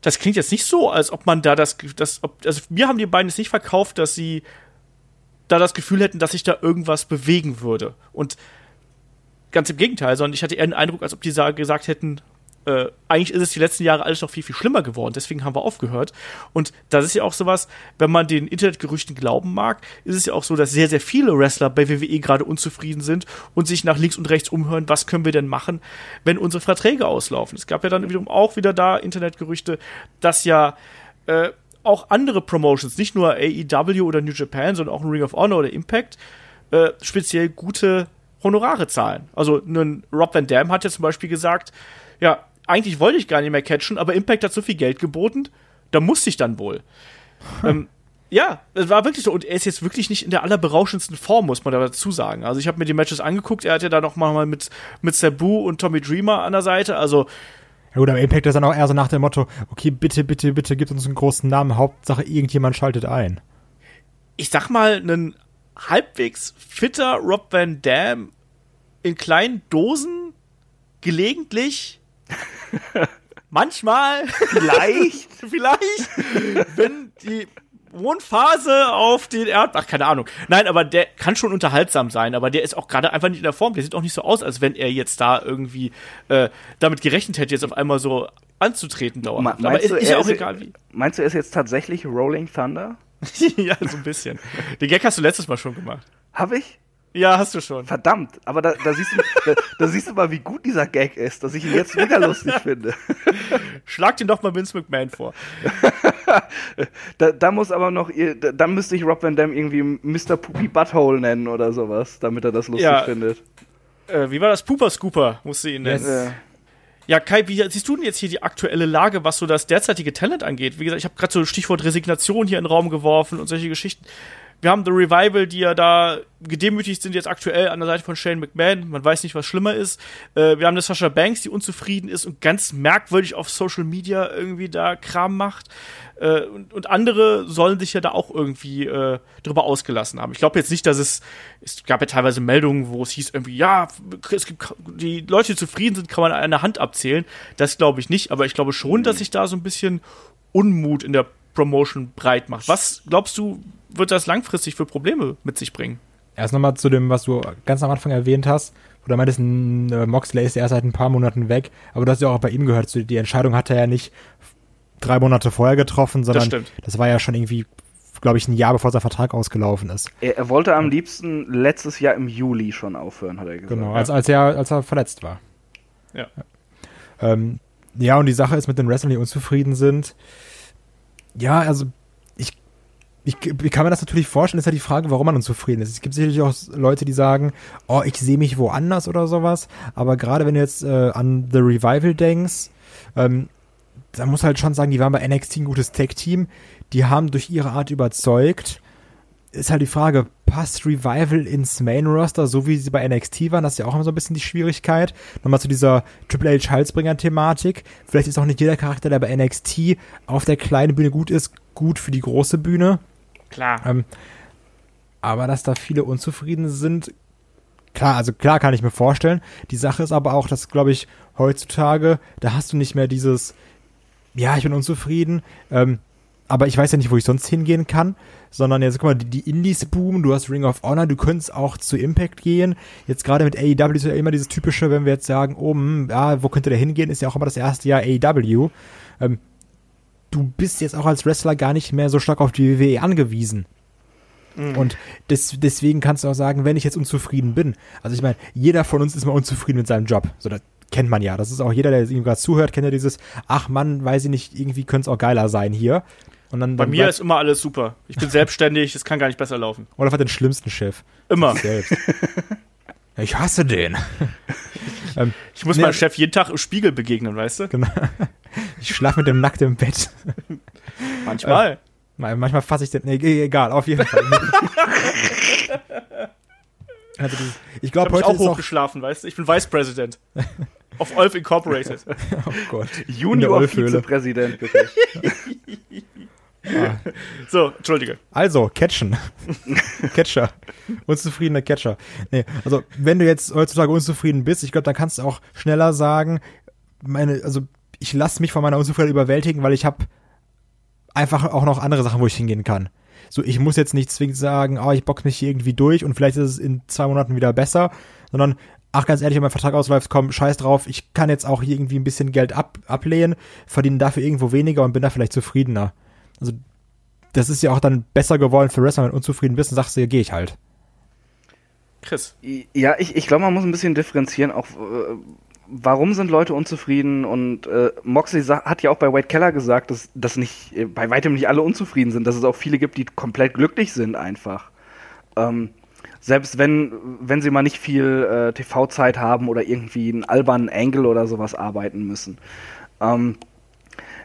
Das klingt jetzt nicht so, als ob man da das, das ob, also mir haben die beiden es nicht verkauft, dass sie da das Gefühl hätten, dass sich da irgendwas bewegen würde. Und ganz im Gegenteil, sondern ich hatte eher den Eindruck, als ob die sa- gesagt hätten, äh, eigentlich ist es die letzten Jahre alles noch viel, viel schlimmer geworden, deswegen haben wir aufgehört. Und das ist ja auch sowas, wenn man den Internetgerüchten glauben mag, ist es ja auch so, dass sehr, sehr viele Wrestler bei WWE gerade unzufrieden sind und sich nach links und rechts umhören, was können wir denn machen, wenn unsere Verträge auslaufen. Es gab ja dann wiederum auch wieder da Internetgerüchte, dass ja äh, auch andere Promotions, nicht nur AEW oder New Japan, sondern auch Ring of Honor oder Impact, äh, speziell gute Honorare zahlen. Also Rob Van Dam hat ja zum Beispiel gesagt, ja, eigentlich wollte ich gar nicht mehr catchen, aber Impact hat so viel Geld geboten, da musste ich dann wohl. ähm, ja, es war wirklich so. Und er ist jetzt wirklich nicht in der allerberauschendsten Form, muss man da dazu sagen. Also ich habe mir die Matches angeguckt. Er hat ja da noch mal mit, mit Sabu und Tommy Dreamer an der Seite. Also Ja gut, aber Impact ist dann auch eher so nach dem Motto, okay, bitte, bitte, bitte gib uns einen großen Namen, Hauptsache irgendjemand schaltet ein. ich sag mal, ein halbwegs fitter Rob Van Dam in kleinen Dosen, gelegentlich, *laughs* manchmal, Vielleicht. *laughs* vielleicht, wenn die Mondphase auf den Erd... Ach, keine Ahnung. Nein, aber der kann schon unterhaltsam sein, aber der ist auch gerade einfach nicht in der Form. Der sieht auch nicht so aus, als wenn er jetzt da irgendwie äh, damit gerechnet hätte, jetzt auf einmal so anzutreten dauerhaft. Me- aber ist, ist ja auch ist- egal wie. Meinst du, er ist jetzt tatsächlich Rolling Thunder? *laughs* ja, so ein bisschen. Den Gag hast du letztes Mal schon gemacht. Hab ich? Ja, hast du schon. Verdammt, aber da, da, siehst du, da, da siehst du mal, wie gut dieser Gag ist, dass ich ihn jetzt mega lustig finde. Schlag den doch mal Vince McMahon vor. *laughs* Da, da muss aber noch, ihr- da, da müsste ich Rob Van Dam irgendwie Mr. Poopy Butthole nennen oder sowas, damit er das lustig Ja. findet. Äh, wie war das? Pooper Scooper, musste ihn nennen. Yes. Äh, Ja, Kai, wie siehst du denn jetzt hier die aktuelle Lage, was so das derzeitige Talent angeht? Wie gesagt, ich habe gerade so Stichwort Resignation hier in den Raum geworfen und solche Geschichten. Wir haben The Revival, die ja da gedemütigt sind jetzt aktuell an der Seite von Shane McMahon. Man weiß nicht, was schlimmer ist. Äh, wir haben eine Sascha Banks, die unzufrieden ist und ganz merkwürdig auf Social Media irgendwie da Kram macht. Äh, und, und andere sollen sich ja da auch irgendwie äh, drüber ausgelassen haben. Ich glaube jetzt nicht, dass es, es gab ja teilweise Meldungen, wo es hieß irgendwie, ja, es gibt, die Leute, die zufrieden sind, kann man an einer Hand abzählen. Das glaube ich nicht, aber ich glaube schon, dass sich da so ein bisschen Unmut in der Promotion breit macht. Was glaubst du, wird das langfristig für Probleme mit sich bringen? Erst nochmal zu dem, was du ganz am Anfang erwähnt hast, wo du meintest, äh, Moxley ist ja erst seit ein paar Monaten weg, aber du hast ja auch bei ihm gehört, die Entscheidung hat er ja nicht drei Monate vorher getroffen, sondern stimmt. das war ja schon irgendwie, glaube ich, ein Jahr bevor sein Vertrag ausgelaufen ist. er, er wollte am liebsten letztes Jahr im Juli schon aufhören, hat er gesagt. Genau, als, als, er, als er verletzt war. Ja. Ähm, ja, und die Sache ist mit den Wrestlern, die unzufrieden sind. Ja, also ich, ich, ich kann mir das natürlich vorstellen, ist ja die Frage, warum man unzufrieden ist. Es gibt sicherlich auch Leute, die sagen, oh, ich sehe mich woanders oder sowas. Aber gerade wenn du jetzt äh, an The Revival denkst, ähm, da muss halt schon sagen, die waren bei NXT ein gutes Tag-Team. Die haben durch ihre Art überzeugt. Ist halt die Frage, passt Revival ins Main-Roster, so wie sie bei NXT waren? Das ist ja auch immer so ein bisschen die Schwierigkeit. Nochmal zu dieser Triple H Halsbringer-Thematik. Vielleicht ist auch nicht jeder Charakter, der bei NXT auf der kleinen Bühne gut ist, gut für die große Bühne. Klar. Ähm, aber dass da viele unzufrieden sind, klar, also klar kann ich mir vorstellen. Die Sache ist aber auch, dass, glaube ich, heutzutage, da hast du nicht mehr dieses, ja, ich bin unzufrieden, ähm, aber ich weiß ja nicht, wo ich sonst hingehen kann, sondern jetzt, guck mal, die, die Indies boomen, du hast Ring of Honor, du könntest auch zu Impact gehen. Jetzt gerade mit AEW ist ja immer dieses typische, wenn wir jetzt sagen, oh, hm, ja, wo könnte der hingehen, ist ja auch immer das erste Jahr AEW. Ähm, du bist jetzt auch als Wrestler gar nicht mehr so stark auf die WWE angewiesen. Und des, deswegen kannst du auch sagen, wenn ich jetzt unzufrieden bin, also ich meine, jeder von uns ist mal unzufrieden mit seinem Job. So, das kennt man ja. Das ist auch jeder, der ihm gerade zuhört, kennt ja dieses, ach Mann, weiß ich nicht, irgendwie könnte es auch geiler sein hier. Und dann, Bei dann mir ist immer alles super. Ich bin selbstständig, es kann gar nicht besser laufen. oder hat den schlimmsten Chef. Immer. *laughs* Ich hasse den. ähm, Ich muss Nee, meinem Chef jeden Tag im Spiegel begegnen, weißt du? genau. Ich schlafe mit dem nackt im Bett. Manchmal. Mal- Manchmal fasse ich den. Nee, e- egal, auf jeden Fall. *laughs* also dieses, ich glaube, heute auch ist auch. hochgeschlafen, weißt du? Ich bin Vice President. *laughs* Auf Olf Incorporated. Oh Gott. Junior. Vizepräsident, bitte. *laughs* So, entschuldige. Also, Catchen. *laughs* Catcher. Unzufriedener Catcher. Nee, also, wenn du jetzt heutzutage unzufrieden bist, ich glaube, dann kannst du auch schneller sagen, meine, also, ich lasse mich von meiner Unzufriedenheit überwältigen, weil ich habe einfach auch noch andere Sachen, wo ich hingehen kann. So, ich muss jetzt nicht zwingend sagen, oh, ich box mich hier irgendwie durch und vielleicht ist es in zwei Monaten wieder besser, sondern, ach, ganz ehrlich, wenn mein Vertrag ausläuft, komm, scheiß drauf, ich kann jetzt auch hier irgendwie ein bisschen Geld ab, ablehnen, verdiene dafür irgendwo weniger und bin da vielleicht zufriedener. Also, das ist ja auch dann besser geworden für Wrestler, wenn du unzufrieden bist und sagst, ja, gehe ich halt. Chris. Ja, ich, ich glaube, man muss ein bisschen differenzieren, auch äh, warum sind Leute unzufrieden und äh, Moxley hat ja auch bei Wade Keller gesagt, dass, dass nicht, äh, bei weitem nicht alle unzufrieden sind, dass es auch viele gibt, die komplett glücklich sind einfach. Ähm, Selbst wenn, wenn sie mal nicht viel äh, TV-Zeit haben oder irgendwie einen albernen Angle oder sowas arbeiten müssen. Ähm,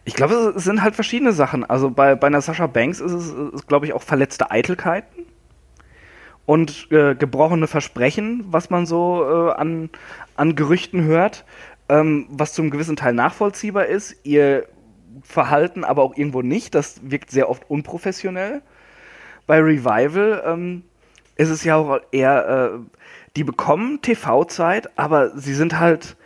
ich glaube, es sind halt verschiedene Sachen. Also bei, bei einer Sascha Banks ist es, glaube ich, auch verletzte Eitelkeiten und äh, gebrochene Versprechen, was man so äh, an, an Gerüchten hört, ähm, was zum gewissen Teil nachvollziehbar ist. Ihr Verhalten aber auch irgendwo nicht. Das wirkt sehr oft unprofessionell. Bei Revival ähm, ist es ja auch eher, äh, die bekommen TV-Zeit, aber sie sind halt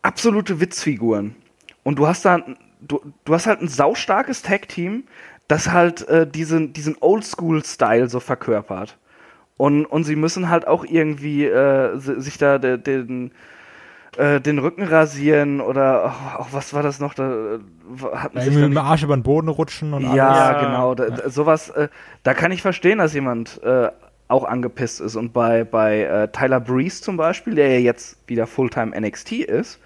absolute Witzfiguren. Und du hast da, du, du hast halt ein saustarkes Tag-Team, das halt äh, diesen, diesen Oldschool-Style so verkörpert. Und, und sie müssen halt auch irgendwie äh, sich da den, den, äh, den Rücken rasieren oder auch, auch, was war das noch? Da, äh, hatten ja, irgendwie mit dem Arsch über den Boden rutschen und Ja, alles. genau. Da, ja. sowas, äh, da kann ich verstehen, dass jemand äh, auch angepisst ist. Und bei, bei äh, Tyler Breeze zum Beispiel, der ja jetzt wieder Fulltime NXT ist,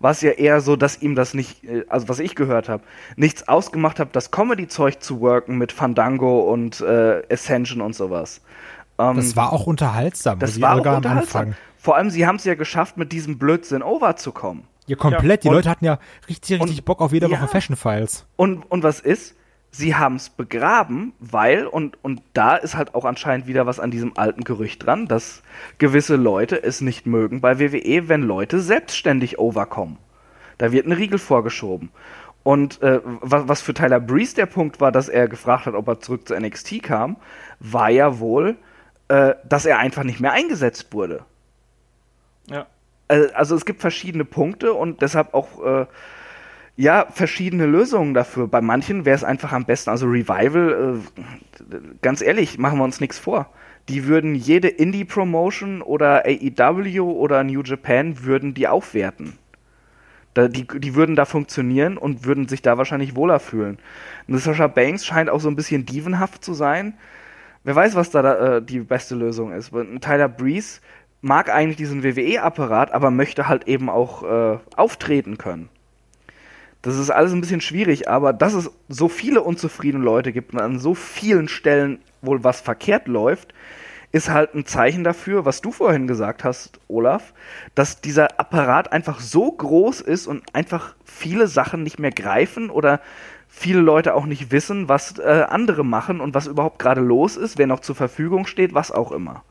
war es ja eher so, dass ihm das nicht, äh, also was ich gehört habe, nichts ausgemacht hat, das Comedy-Zeug zu worken mit Fandango und äh, Ascension und sowas. Ähm, das war auch unterhaltsam. Das war auch unterhaltsam. Vor allem, sie haben es ja geschafft, mit diesem Blödsinn overzukommen. Ja, komplett. Ja. Die Leute hatten ja richtig, richtig und, Bock auf jede Woche ja. Fashion Files. Und, und was ist? Sie haben es begraben, weil, und, und da ist halt auch anscheinend wieder was an diesem alten Gerücht dran, dass gewisse Leute es nicht mögen bei WWE, wenn Leute selbstständig overkommen. Da wird ein Riegel vorgeschoben. Und äh, was, was für Tyler Breeze der Punkt war, dass er gefragt hat, ob er zurück zu NXT kam, war ja wohl, äh, dass er einfach nicht mehr eingesetzt wurde. Ja. Äh, also es gibt verschiedene Punkte und deshalb auch äh, ja verschiedene Lösungen dafür. Bei manchen wäre es einfach am besten. Also Revival, äh, ganz ehrlich, machen wir uns nichts vor. Die würden jede Indie-Promotion oder AEW oder New Japan würden die aufwerten. Da, die, die würden da funktionieren und würden sich da wahrscheinlich wohler fühlen. Und Sasha Banks scheint auch so ein bisschen dievenhaft zu sein wer weiß, was da äh, die beste Lösung ist. Tyler Breeze mag eigentlich diesen WWE-Apparat, aber möchte halt eben auch äh, auftreten können. Das ist alles ein bisschen schwierig, aber dass es so viele unzufriedene Leute gibt und an so vielen Stellen wohl was verkehrt läuft, ist halt ein Zeichen dafür, was du vorhin gesagt hast, Olaf, dass dieser Apparat einfach so groß ist und einfach viele Sachen nicht mehr greifen oder viele Leute auch nicht wissen, was äh, andere machen und was überhaupt gerade los ist, wer noch zur Verfügung steht, was auch immer.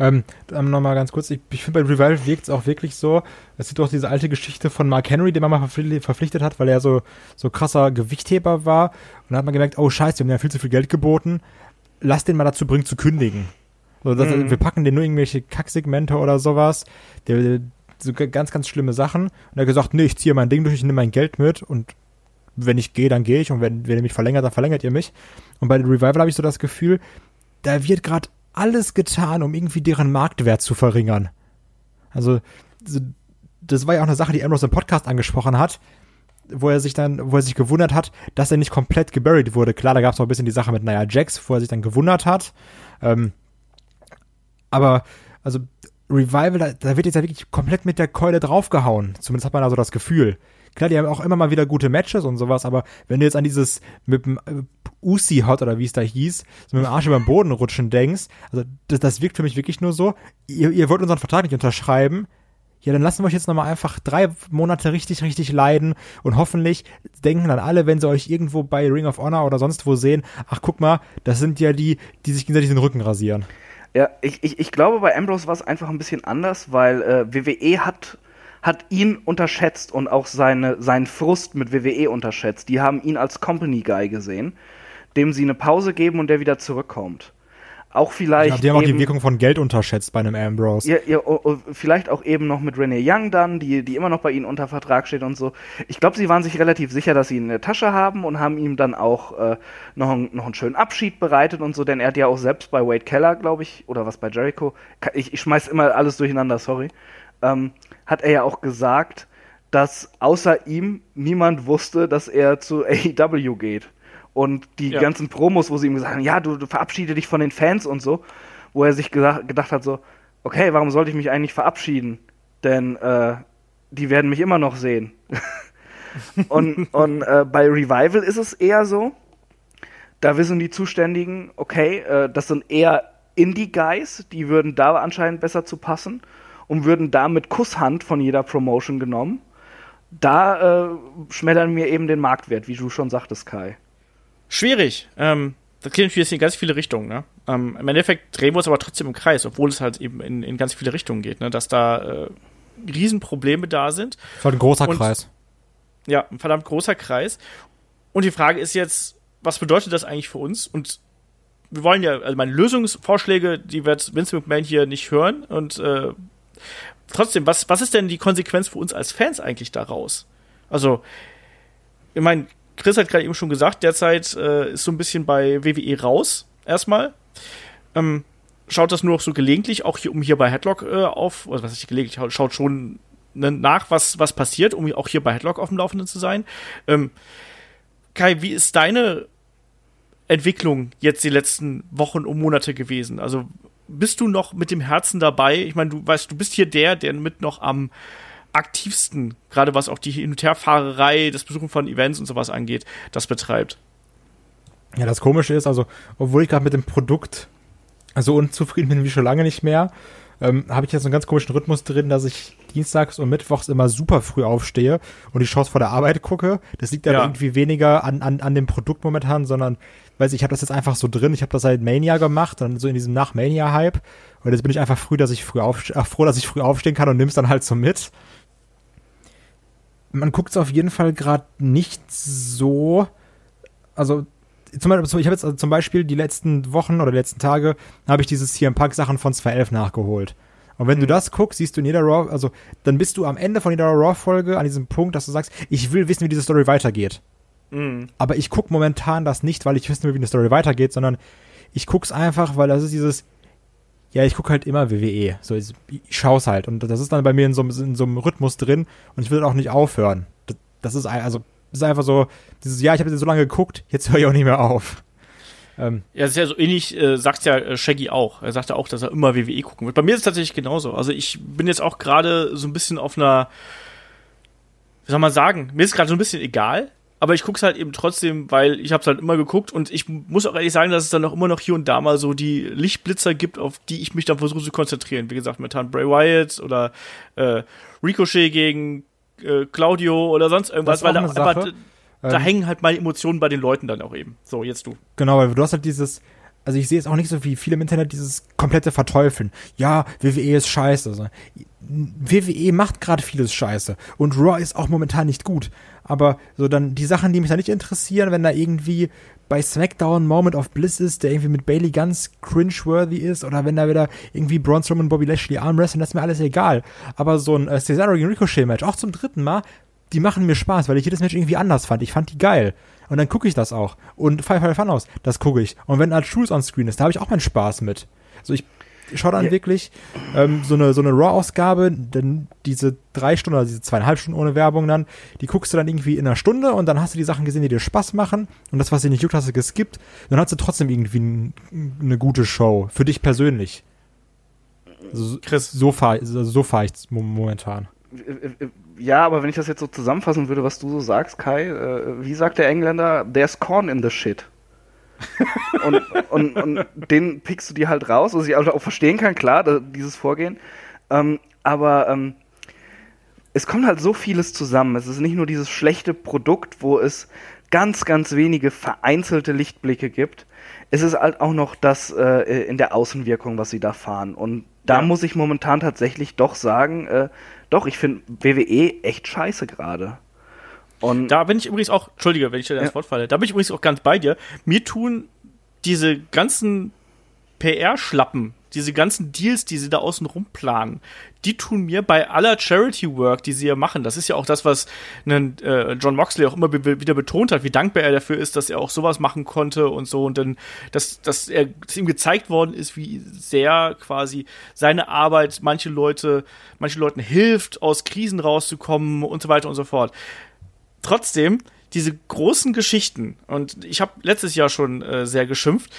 Ähm, nochmal ganz kurz, ich, ich finde bei Revival wirkt es auch wirklich so, es gibt auch diese alte Geschichte von Mark Henry, den man mal verpflichtet hat, weil er so, so krasser Gewichtheber war. Und dann hat man gemerkt, oh scheiße, wir haben ja viel zu viel Geld geboten, lass den mal dazu bringen zu kündigen. So, das, mhm. Wir packen den nur irgendwelche Kacksegmente oder sowas, der, so ganz, ganz schlimme Sachen. Und er hat gesagt, nee, ich ziehe mein Ding durch, ich nehme mein Geld mit und wenn ich gehe, dann gehe ich und wenn, wenn ihr mich verlängert, dann verlängert ihr mich. Und bei Revival habe ich so das Gefühl, da wird gerade alles getan, um irgendwie deren Marktwert zu verringern. Also, das war ja auch eine Sache, die Ambrose im Podcast angesprochen hat, wo er sich dann, wo er sich gewundert hat, dass er nicht komplett geburied wurde. Klar, da gab es noch ein bisschen die Sache mit Nia Jax, wo er sich dann gewundert hat. Ähm, aber, also, Revival, da, da wird jetzt ja wirklich komplett mit der Keule draufgehauen. Zumindest hat man also das Gefühl. Klar, die haben auch immer mal wieder gute Matches und sowas, aber wenn du jetzt an dieses mit dem äh, Usi Hot oder wie es da hieß, so mit dem Arsch über den Boden rutschen denkst, also das, das wirkt für mich wirklich nur so, ihr, ihr wollt unseren Vertrag nicht unterschreiben, ja, dann lassen wir euch jetzt nochmal einfach drei Monate richtig, richtig leiden und hoffentlich denken dann alle, wenn sie euch irgendwo bei Ring of Honor oder sonst wo sehen, ach guck mal, das sind ja die, die sich gegenseitig den Rücken rasieren. Ja, ich, ich, ich glaube, bei Ambrose war es einfach ein bisschen anders, weil äh, WWE hat hat ihn unterschätzt und auch seine, seinen Frust mit WWE unterschätzt. Die haben ihn als Company Guy gesehen, dem sie eine Pause geben und der wieder zurückkommt. Auch vielleicht. Ja, die haben auch die Wirkung von Geld unterschätzt bei einem Ambrose. Ja, ja, oh, oh, vielleicht auch eben noch mit Renee Young dann, die, die immer noch bei ihnen unter Vertrag steht und so. Ich glaube, sie waren sich relativ sicher, dass sie ihn in der Tasche haben und haben ihm dann auch äh, noch, ein, noch einen schönen Abschied bereitet und so, denn er hat ja auch selbst bei Wade Keller, glaube ich, oder was bei Jericho. Ich, ich schmeiß immer alles durcheinander, sorry ähm, hat er ja auch gesagt, dass außer ihm niemand wusste, dass er zu AEW geht. Und die ja. ganzen Promos, wo sie ihm gesagt haben, ja, du, du verabschiede dich von den Fans und so, wo er sich gesagt, gedacht hat, so, okay, warum sollte ich mich eigentlich verabschieden? Denn äh, die werden mich immer noch sehen. *laughs* und und äh, bei Revival ist es eher so, Da wissen die Zuständigen, okay, äh, das sind eher Indie-Guys, die würden da anscheinend besser zu passen und würden da mit Kusshand von jeder Promotion genommen. Da äh, schmettern wir eben den Marktwert, wie du schon sagtest, Kai. Schwierig. Ähm, das klingt natürlich in ganz viele Richtungen. Ne? Ähm, Im Endeffekt drehen wir uns aber trotzdem im Kreis, obwohl es halt eben in, in ganz viele Richtungen geht, ne? dass da äh, Riesenprobleme da sind. Das ist halt ein großer Und- Kreis. Ja, ein verdammt großer Kreis. Und die Frage ist jetzt, was bedeutet das eigentlich für uns? Und wir wollen ja, also meine Lösungsvorschläge, die wird Vince McMahon hier nicht hören. Und äh, trotzdem, was, was ist denn die Konsequenz für uns als Fans eigentlich daraus? Also, ich meine, Chris hat gerade eben schon gesagt, derzeit äh, ist so ein bisschen bei WWE raus, erstmal. Ähm, schaut das nur noch so gelegentlich, auch hier, um hier bei Headlock äh, auf, also was ist gelegentlich, schaut schon ne, nach, was, was passiert, um auch hier bei Headlock auf dem Laufenden zu sein. Ähm, Kai, wie ist deine Entwicklung jetzt die letzten Wochen und Monate gewesen? Also bist du noch mit dem Herzen dabei? Ich meine, du weißt, du bist hier der, der mit noch am aktivsten, gerade was auch die Hin- und Herfahrerei, das Besuchen von Events und sowas angeht, das betreibt. Ja, das Komische ist, also, obwohl ich gerade mit dem Produkt so unzufrieden bin wie schon lange nicht mehr, ähm, habe ich jetzt einen ganz komischen Rhythmus drin, dass ich dienstags und mittwochs immer super früh aufstehe und die Shows vor der Arbeit gucke. Das liegt aber Ja. irgendwie weniger an, an, an dem Produkt momentan, sondern, weiß ich, ich habe das jetzt einfach so drin. Ich habe das seit Mania gemacht, dann so in diesem Nach-Mania-Hype. Und jetzt bin ich einfach früh, dass ich früh aufste ach, froh, dass ich früh aufstehen kann und nimm's dann halt so mit. Man guckt es auf jeden Fall gerade nicht so, also zum Beispiel, ich habe jetzt also zum Beispiel die letzten Wochen oder die letzten Tage habe ich dieses CM Punk Sachen von 211 nachgeholt. Und wenn du das guckst, siehst du in jeder Raw, also dann bist du am Ende von jeder Raw Folge an diesem Punkt, dass du sagst, ich will wissen, wie diese Story weitergeht. Mhm. Aber ich guck momentan das nicht, weil ich wissen will, wie eine Story weitergeht, sondern ich guck's einfach, weil das ist dieses ja, ich guck halt immer WWE. So, ich, ich schau's halt. Und das ist dann bei mir in so, einem- in so einem Rhythmus drin und ich will auch nicht aufhören. Das, das ist also das ist einfach so, dieses, ja, ich habe jetzt so lange geguckt, jetzt höre ich auch nicht mehr auf. Ähm, Ja, das ist ja so ähnlich, äh, sagt ja äh, Shaggy auch. Er sagt ja auch, dass er immer WWE gucken wird. Bei mir ist es tatsächlich genauso. Also ich bin jetzt auch gerade so ein bisschen auf einer, wie soll man sagen, mir ist gerade so ein bisschen egal, aber ich guck's halt eben trotzdem, weil ich hab's halt immer geguckt und ich muss auch ehrlich sagen, dass es dann auch immer noch hier und da mal so die Lichtblitzer gibt, auf die ich mich dann versuche zu konzentrieren. Wie gesagt, momentan Bray Wyatt oder äh, Ricochet gegen äh, Claudio oder sonst irgendwas, weil da, Sache. da Ähm, hängen halt meine Emotionen bei den Leuten dann auch eben. So, jetzt du. Genau, weil du hast halt dieses, also ich sehe es auch nicht so wie viele im Internet, dieses komplette Verteufeln. Ja, WWE ist scheiße. Also, WWE macht gerade vieles scheiße. Und Raw ist auch momentan nicht gut. Aber so dann die Sachen, die mich da nicht interessieren, wenn da irgendwie bei SmackDown Moment of Bliss ist, der irgendwie mit Bailey ganz cringe-worthy ist, oder wenn da wieder irgendwie Braun Strowman und Bobby Lashley Arm wresteln, das ist mir alles egal. Aber so ein äh, Cesaro gegen Ricochet Match, auch zum dritten Mal, die machen mir Spaß, weil ich jedes Match irgendwie anders fand. Ich fand die geil. Und dann gucke ich das auch. Und Five Five Fun aus, das gucke ich. Und wenn Art Truth on Screen ist, da habe ich auch meinen Spaß mit. Also ich schaue dann Ja. wirklich ähm, so eine, so eine Raw-Ausgabe, denn diese drei Stunden oder diese zweieinhalb Stunden ohne Werbung dann, die guckst du dann irgendwie in einer Stunde und dann hast du die Sachen gesehen, die dir Spaß machen und das, was dir nicht juckt, hast du geskippt. Dann hast du trotzdem irgendwie n, eine gute Show. Für dich persönlich. Also, Chris. so fahre also so fahr ich mo- momentan. Ja, aber wenn ich das jetzt so zusammenfassen würde, was du so sagst, Kai, äh, wie sagt der Engländer, there's corn in the shit. Und, und, und den pickst du dir halt raus, was ich auch verstehen kann, klar, dieses Vorgehen. Ähm, aber ähm, es kommt halt so vieles zusammen. Es ist nicht nur dieses schlechte Produkt, wo es ganz, ganz wenige vereinzelte Lichtblicke gibt. Es ist halt auch noch das äh, in der Außenwirkung, was sie da fahren. Und da Ja. muss ich momentan tatsächlich doch sagen, äh, doch, ich finde WWE echt scheiße gerade. Und Da bin ich übrigens auch, entschuldige, wenn ich dir das. Wort falle, da bin ich übrigens auch ganz bei dir. Mir tun diese ganzen PR-Schlappen, diese ganzen Deals, die sie da außen rum planen, die tun mir bei aller Charity-Work, die sie ja machen, das ist ja auch das, was nen, äh, John Moxley auch immer be wieder betont hat, wie dankbar er dafür ist, dass er auch sowas machen konnte und so und dann, dass, dass, er, dass ihm gezeigt worden ist, wie sehr quasi seine Arbeit manche Leute, manchen Leuten hilft, aus Krisen rauszukommen und so weiter und so fort trotzdem diese großen Geschichten, und ich habe letztes Jahr schon äh, sehr geschimpft,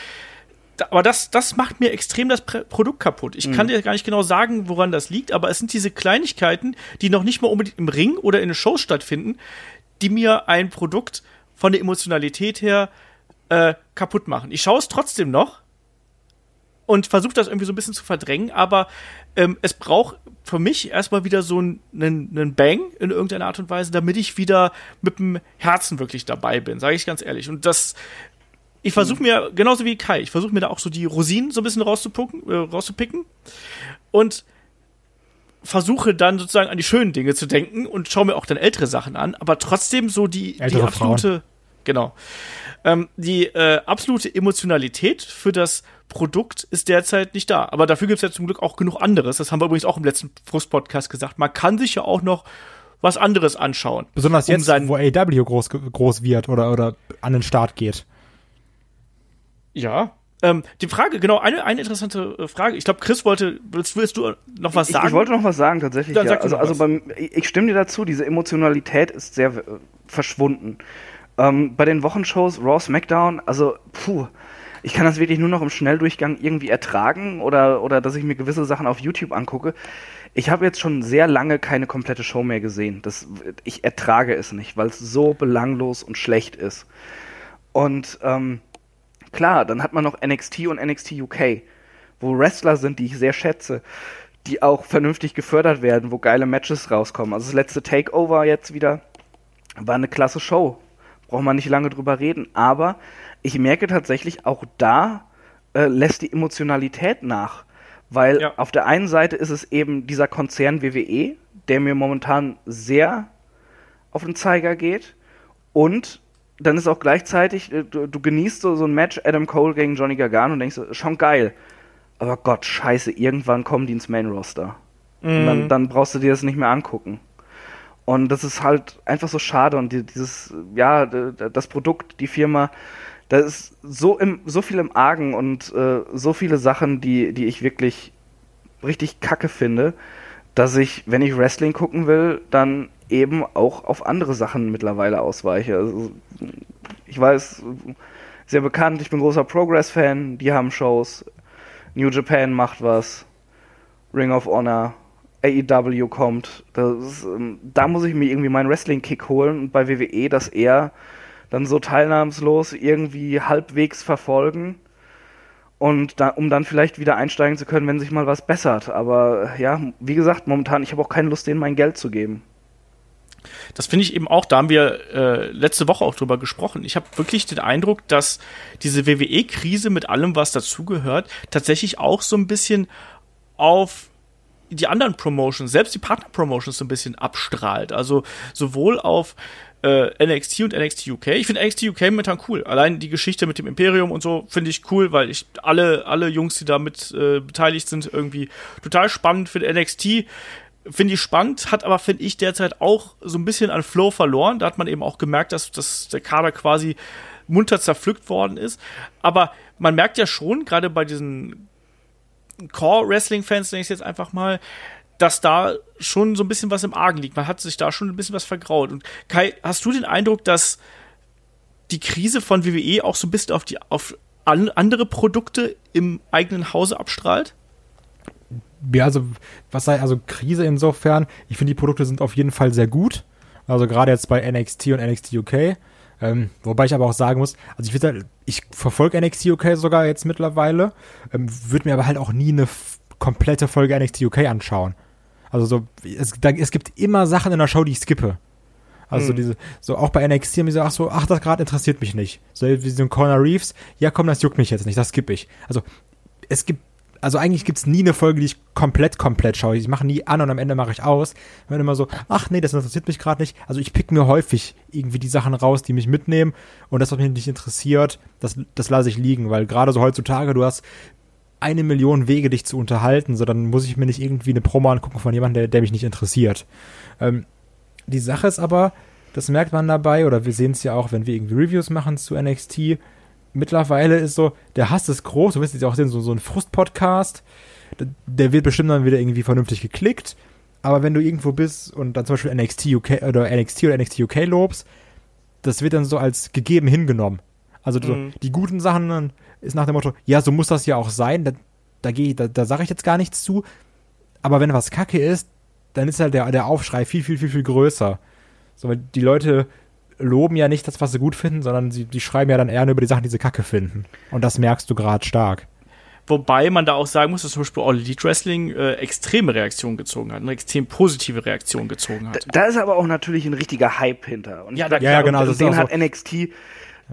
aber das, das macht mir extrem das Produkt kaputt. Ich kann dir gar nicht genau sagen, woran das liegt, aber es sind diese Kleinigkeiten, die noch nicht mal unbedingt im Ring oder in den Shows stattfinden, die mir ein Produkt von der Emotionalität her äh, kaputt machen. Ich schaue es trotzdem noch und versuche das irgendwie so ein bisschen zu verdrängen, aber ähm, es braucht für mich erstmal wieder so einen, einen Bang in irgendeiner Art und Weise, damit ich wieder mit dem Herzen wirklich dabei bin, sage ich ganz ehrlich. Und das, ich versuche mir, genauso wie Kai, ich versuche mir da auch so die Rosinen so ein bisschen rauszupicken, äh, rauszupicken und versuche dann sozusagen an die schönen Dinge zu denken und schaue mir auch dann ältere Sachen an, aber trotzdem so die, die absolute, Frauen. genau, ähm, die äh, absolute Emotionalität für das Produkt ist derzeit nicht da. Aber dafür gibt es ja zum Glück auch genug anderes. Das haben wir übrigens auch im letzten Frust-Podcast gesagt. Man kann sich ja auch noch was anderes anschauen. Besonders um jetzt, wo AW groß, groß wird oder, oder an den Start geht. Ja, ähm, die Frage, genau, eine, eine interessante äh, Frage. Ich glaube, Chris wollte, willst, willst, du noch was sagen? Ich, ich wollte noch was sagen, tatsächlich. Dann ja. Also, also beim, ich stimme dir dazu, diese Emotionalität ist sehr äh, verschwunden. Ähm, bei den Wochenshows, Raw, SmackDown, also, puh, ich kann das wirklich nur noch im Schnelldurchgang irgendwie ertragen oder, oder dass ich mir gewisse Sachen auf YouTube angucke. Ich habe jetzt schon sehr lange keine komplette Show mehr gesehen. Das, ich ertrage es nicht, weil es so belanglos und schlecht ist. Und ähm, klar, dann hat man noch NXT und NXT UK, wo Wrestler sind, die ich sehr schätze, die auch vernünftig gefördert werden, wo geile Matches rauskommen. Also das letzte Takeover jetzt wieder war eine klasse Show. Braucht man nicht lange drüber reden. Aber ich merke tatsächlich, auch da äh, lässt die Emotionalität nach. Weil ja. auf der einen Seite ist es eben dieser Konzern WWE, der mir momentan sehr auf den Zeiger geht. Und dann ist auch gleichzeitig, äh, du, du genießt so, so ein Match Adam Cole gegen Johnny Gargano und denkst, schon geil. Aber Gott, scheiße, irgendwann kommen die ins Main Roster. Mhm. Dann, dann, brauchst du dir das nicht mehr angucken. Und das ist halt einfach so schade und die, dieses, ja, das Produkt, die Firma, da ist so, im, so viel im Argen und äh, so viele Sachen, die, die ich wirklich richtig kacke finde, dass ich, wenn ich Wrestling gucken will, dann eben auch auf andere Sachen mittlerweile ausweiche. Also, ich weiß, sehr bekannt, ich bin großer Progress-Fan, die haben Shows, New Japan macht was, Ring of Honor, AEW kommt. Ist, ähm, da muss ich mir irgendwie meinen Wrestling-Kick holen und bei WWE das eher dann so teilnahmslos irgendwie halbwegs verfolgen und da, um dann vielleicht wieder einsteigen zu können, wenn sich mal was bessert. Aber ja, wie gesagt, momentan, ich habe auch keine Lust, denen mein Geld zu geben. Das finde ich eben auch, da haben wir äh, letzte Woche auch drüber gesprochen. Ich habe wirklich den Eindruck, dass diese WWE-Krise mit allem, was dazugehört, tatsächlich auch so ein bisschen auf die anderen Promotions, selbst die Partner-Promotions so ein bisschen abstrahlt. Also sowohl auf äh, NXT und NXT UK. Ich finde NXT UK momentan cool. Allein die Geschichte mit dem Imperium und so finde ich cool, weil ich alle, alle Jungs, die da mit äh, beteiligt sind, irgendwie total spannend finde. NXT finde ich spannend, hat aber, finde ich, derzeit auch so ein bisschen an Flow verloren. Da hat man eben auch gemerkt, dass, dass der Kader quasi munter zerpflückt worden ist. Aber man merkt ja schon, gerade bei diesen Core-Wrestling-Fans, nenne ich es jetzt einfach mal, dass da schon so ein bisschen was im Argen liegt. Man hat sich da schon ein bisschen was vergraut. Und Kai, hast du den Eindruck, dass die Krise von WWE auch so ein bisschen auf die auf andere Produkte im eigenen Hause abstrahlt? Ja, also was sei also Krise insofern? Ich finde die Produkte sind auf jeden Fall sehr gut. Also gerade jetzt bei NXT und NXT UK. Ähm, wobei ich aber auch sagen muss, also ich würde ich verfolge NXT UK sogar jetzt mittlerweile, ähm, würde mir aber halt auch nie eine komplette Folge NXT UK anschauen. Also so, es, da, es gibt immer Sachen in der Show, die ich skippe. Also hm. diese, so auch bei NXT haben die so, ach so, ach, das gerade interessiert mich nicht. So wie so ein Corner Reeves, ja komm, das juckt mich jetzt nicht, das skippe ich. Also es gibt, also eigentlich gibt es nie eine Folge, die ich komplett, komplett schaue. Ich mache nie an und am Ende mache ich aus. Ich bin immer so, ach nee, das interessiert mich gerade nicht. Also ich pick mir häufig irgendwie die Sachen raus, die mich mitnehmen und das, was mich nicht interessiert, das, das lasse ich liegen, weil gerade so heutzutage, du hast eine Million Wege, dich zu unterhalten, so dann muss ich mir nicht irgendwie eine Promo angucken von jemandem, der, der mich nicht interessiert. Ähm, die Sache ist aber, das merkt man dabei, oder wir sehen es ja auch, wenn wir irgendwie Reviews machen zu NXT, mittlerweile ist so, der Hass ist groß, du wirst jetzt auch sehen, so, so ein Frust-Podcast, der wird bestimmt dann wieder irgendwie vernünftig geklickt, aber wenn du irgendwo bist und dann zum Beispiel NXT UK oder NXT oder NXT UK lobst, das wird dann so als gegeben hingenommen. Also so, mhm. die guten Sachen ist nach dem Motto, ja, so muss das ja auch sein, da, da, da, da sage ich jetzt gar nichts zu. Aber wenn was Kacke ist, dann ist halt der, der Aufschrei viel, viel, viel, viel größer. So, weil die Leute loben ja nicht das, was sie gut finden, sondern sie, die schreiben ja dann eher nur über die Sachen, die sie kacke finden. Und das merkst du gerade stark. Wobei man da auch sagen muss, dass zum Beispiel All Elite Wrestling äh, extreme Reaktionen gezogen hat, eine extrem positive Reaktion gezogen hat. Da, da ist aber auch natürlich ein richtiger Hype hinter. Und Ja, da- ja, genau, und das ist den auch hat so. NXT e-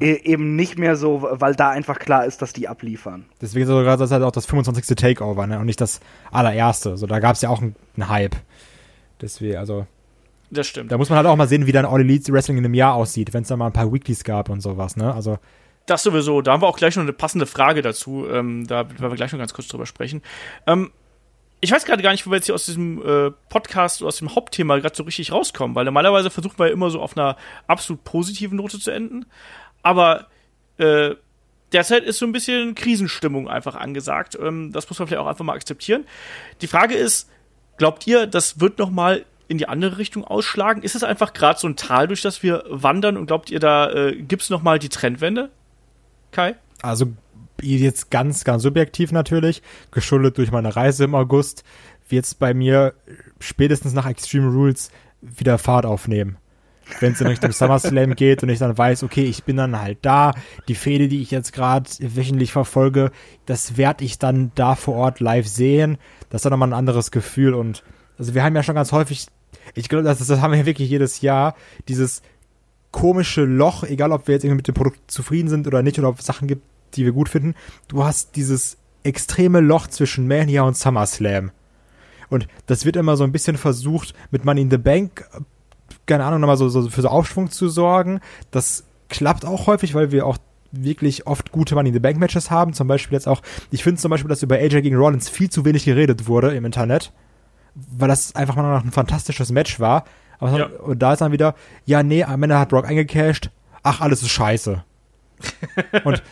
eben nicht mehr so, weil da einfach klar ist, dass die abliefern. Deswegen sogar das ist halt auch das 25. Takeover, ne? Und nicht das allererste. So, da gab es ja auch einen, einen Hype. Deswegen, also, Das stimmt. da muss man halt auch mal sehen, wie dann All Elite Wrestling in einem Jahr aussieht, wenn es da mal ein paar Weeklies gab und sowas, ne? Also, Das sowieso. Da haben wir auch gleich noch eine passende Frage dazu. Ähm, da werden wir gleich noch ganz kurz drüber sprechen. Ähm, ich weiß gerade gar nicht, wo wir jetzt hier aus diesem äh, Podcast oder aus dem Hauptthema gerade so richtig rauskommen, weil normalerweise versuchen wir ja immer so auf einer absolut positiven Note zu enden. Aber äh, derzeit ist so ein bisschen Krisenstimmung einfach angesagt. Ähm, das muss man vielleicht auch einfach mal akzeptieren. Die Frage ist, glaubt ihr, das wird noch mal in die andere Richtung ausschlagen? Ist es einfach gerade so ein Tal, durch das wir wandern? Und glaubt ihr, da äh, gibt es noch mal die Trendwende? Kai? also jetzt ganz, ganz subjektiv natürlich, geschuldet durch meine Reise im August, wird es bei mir spätestens nach Extreme Rules wieder Fahrt aufnehmen. Wenn es in Richtung *laughs* SummerSlam geht und ich dann weiß, okay, ich bin dann halt da, die Fehde, die ich jetzt gerade wöchentlich verfolge, das werde ich dann da vor Ort live sehen. Das ist dann nochmal ein anderes Gefühl und also wir haben ja schon ganz häufig, ich glaube, das, das haben wir wirklich jedes Jahr, dieses komische Loch, egal ob wir jetzt irgendwie mit dem Produkt zufrieden sind oder nicht, oder ob es Sachen gibt, die wir gut finden. Du hast dieses extreme Loch zwischen Mania und SummerSlam. Und das wird immer so ein bisschen versucht, mit Money in the Bank, keine Ahnung, nochmal so, so für so Aufschwung zu sorgen. Das klappt auch häufig, weil wir auch wirklich oft gute Money in the Bank Matches haben. Zum Beispiel jetzt auch, ich finde zum Beispiel, dass über AJ gegen Rollins viel zu wenig geredet wurde im Internet, weil das einfach mal noch ein fantastisches Match war. Aber Ja. und da ist dann wieder, ja, nee, am Ende hat Brock eingecashed, ach, alles ist scheiße. *laughs* und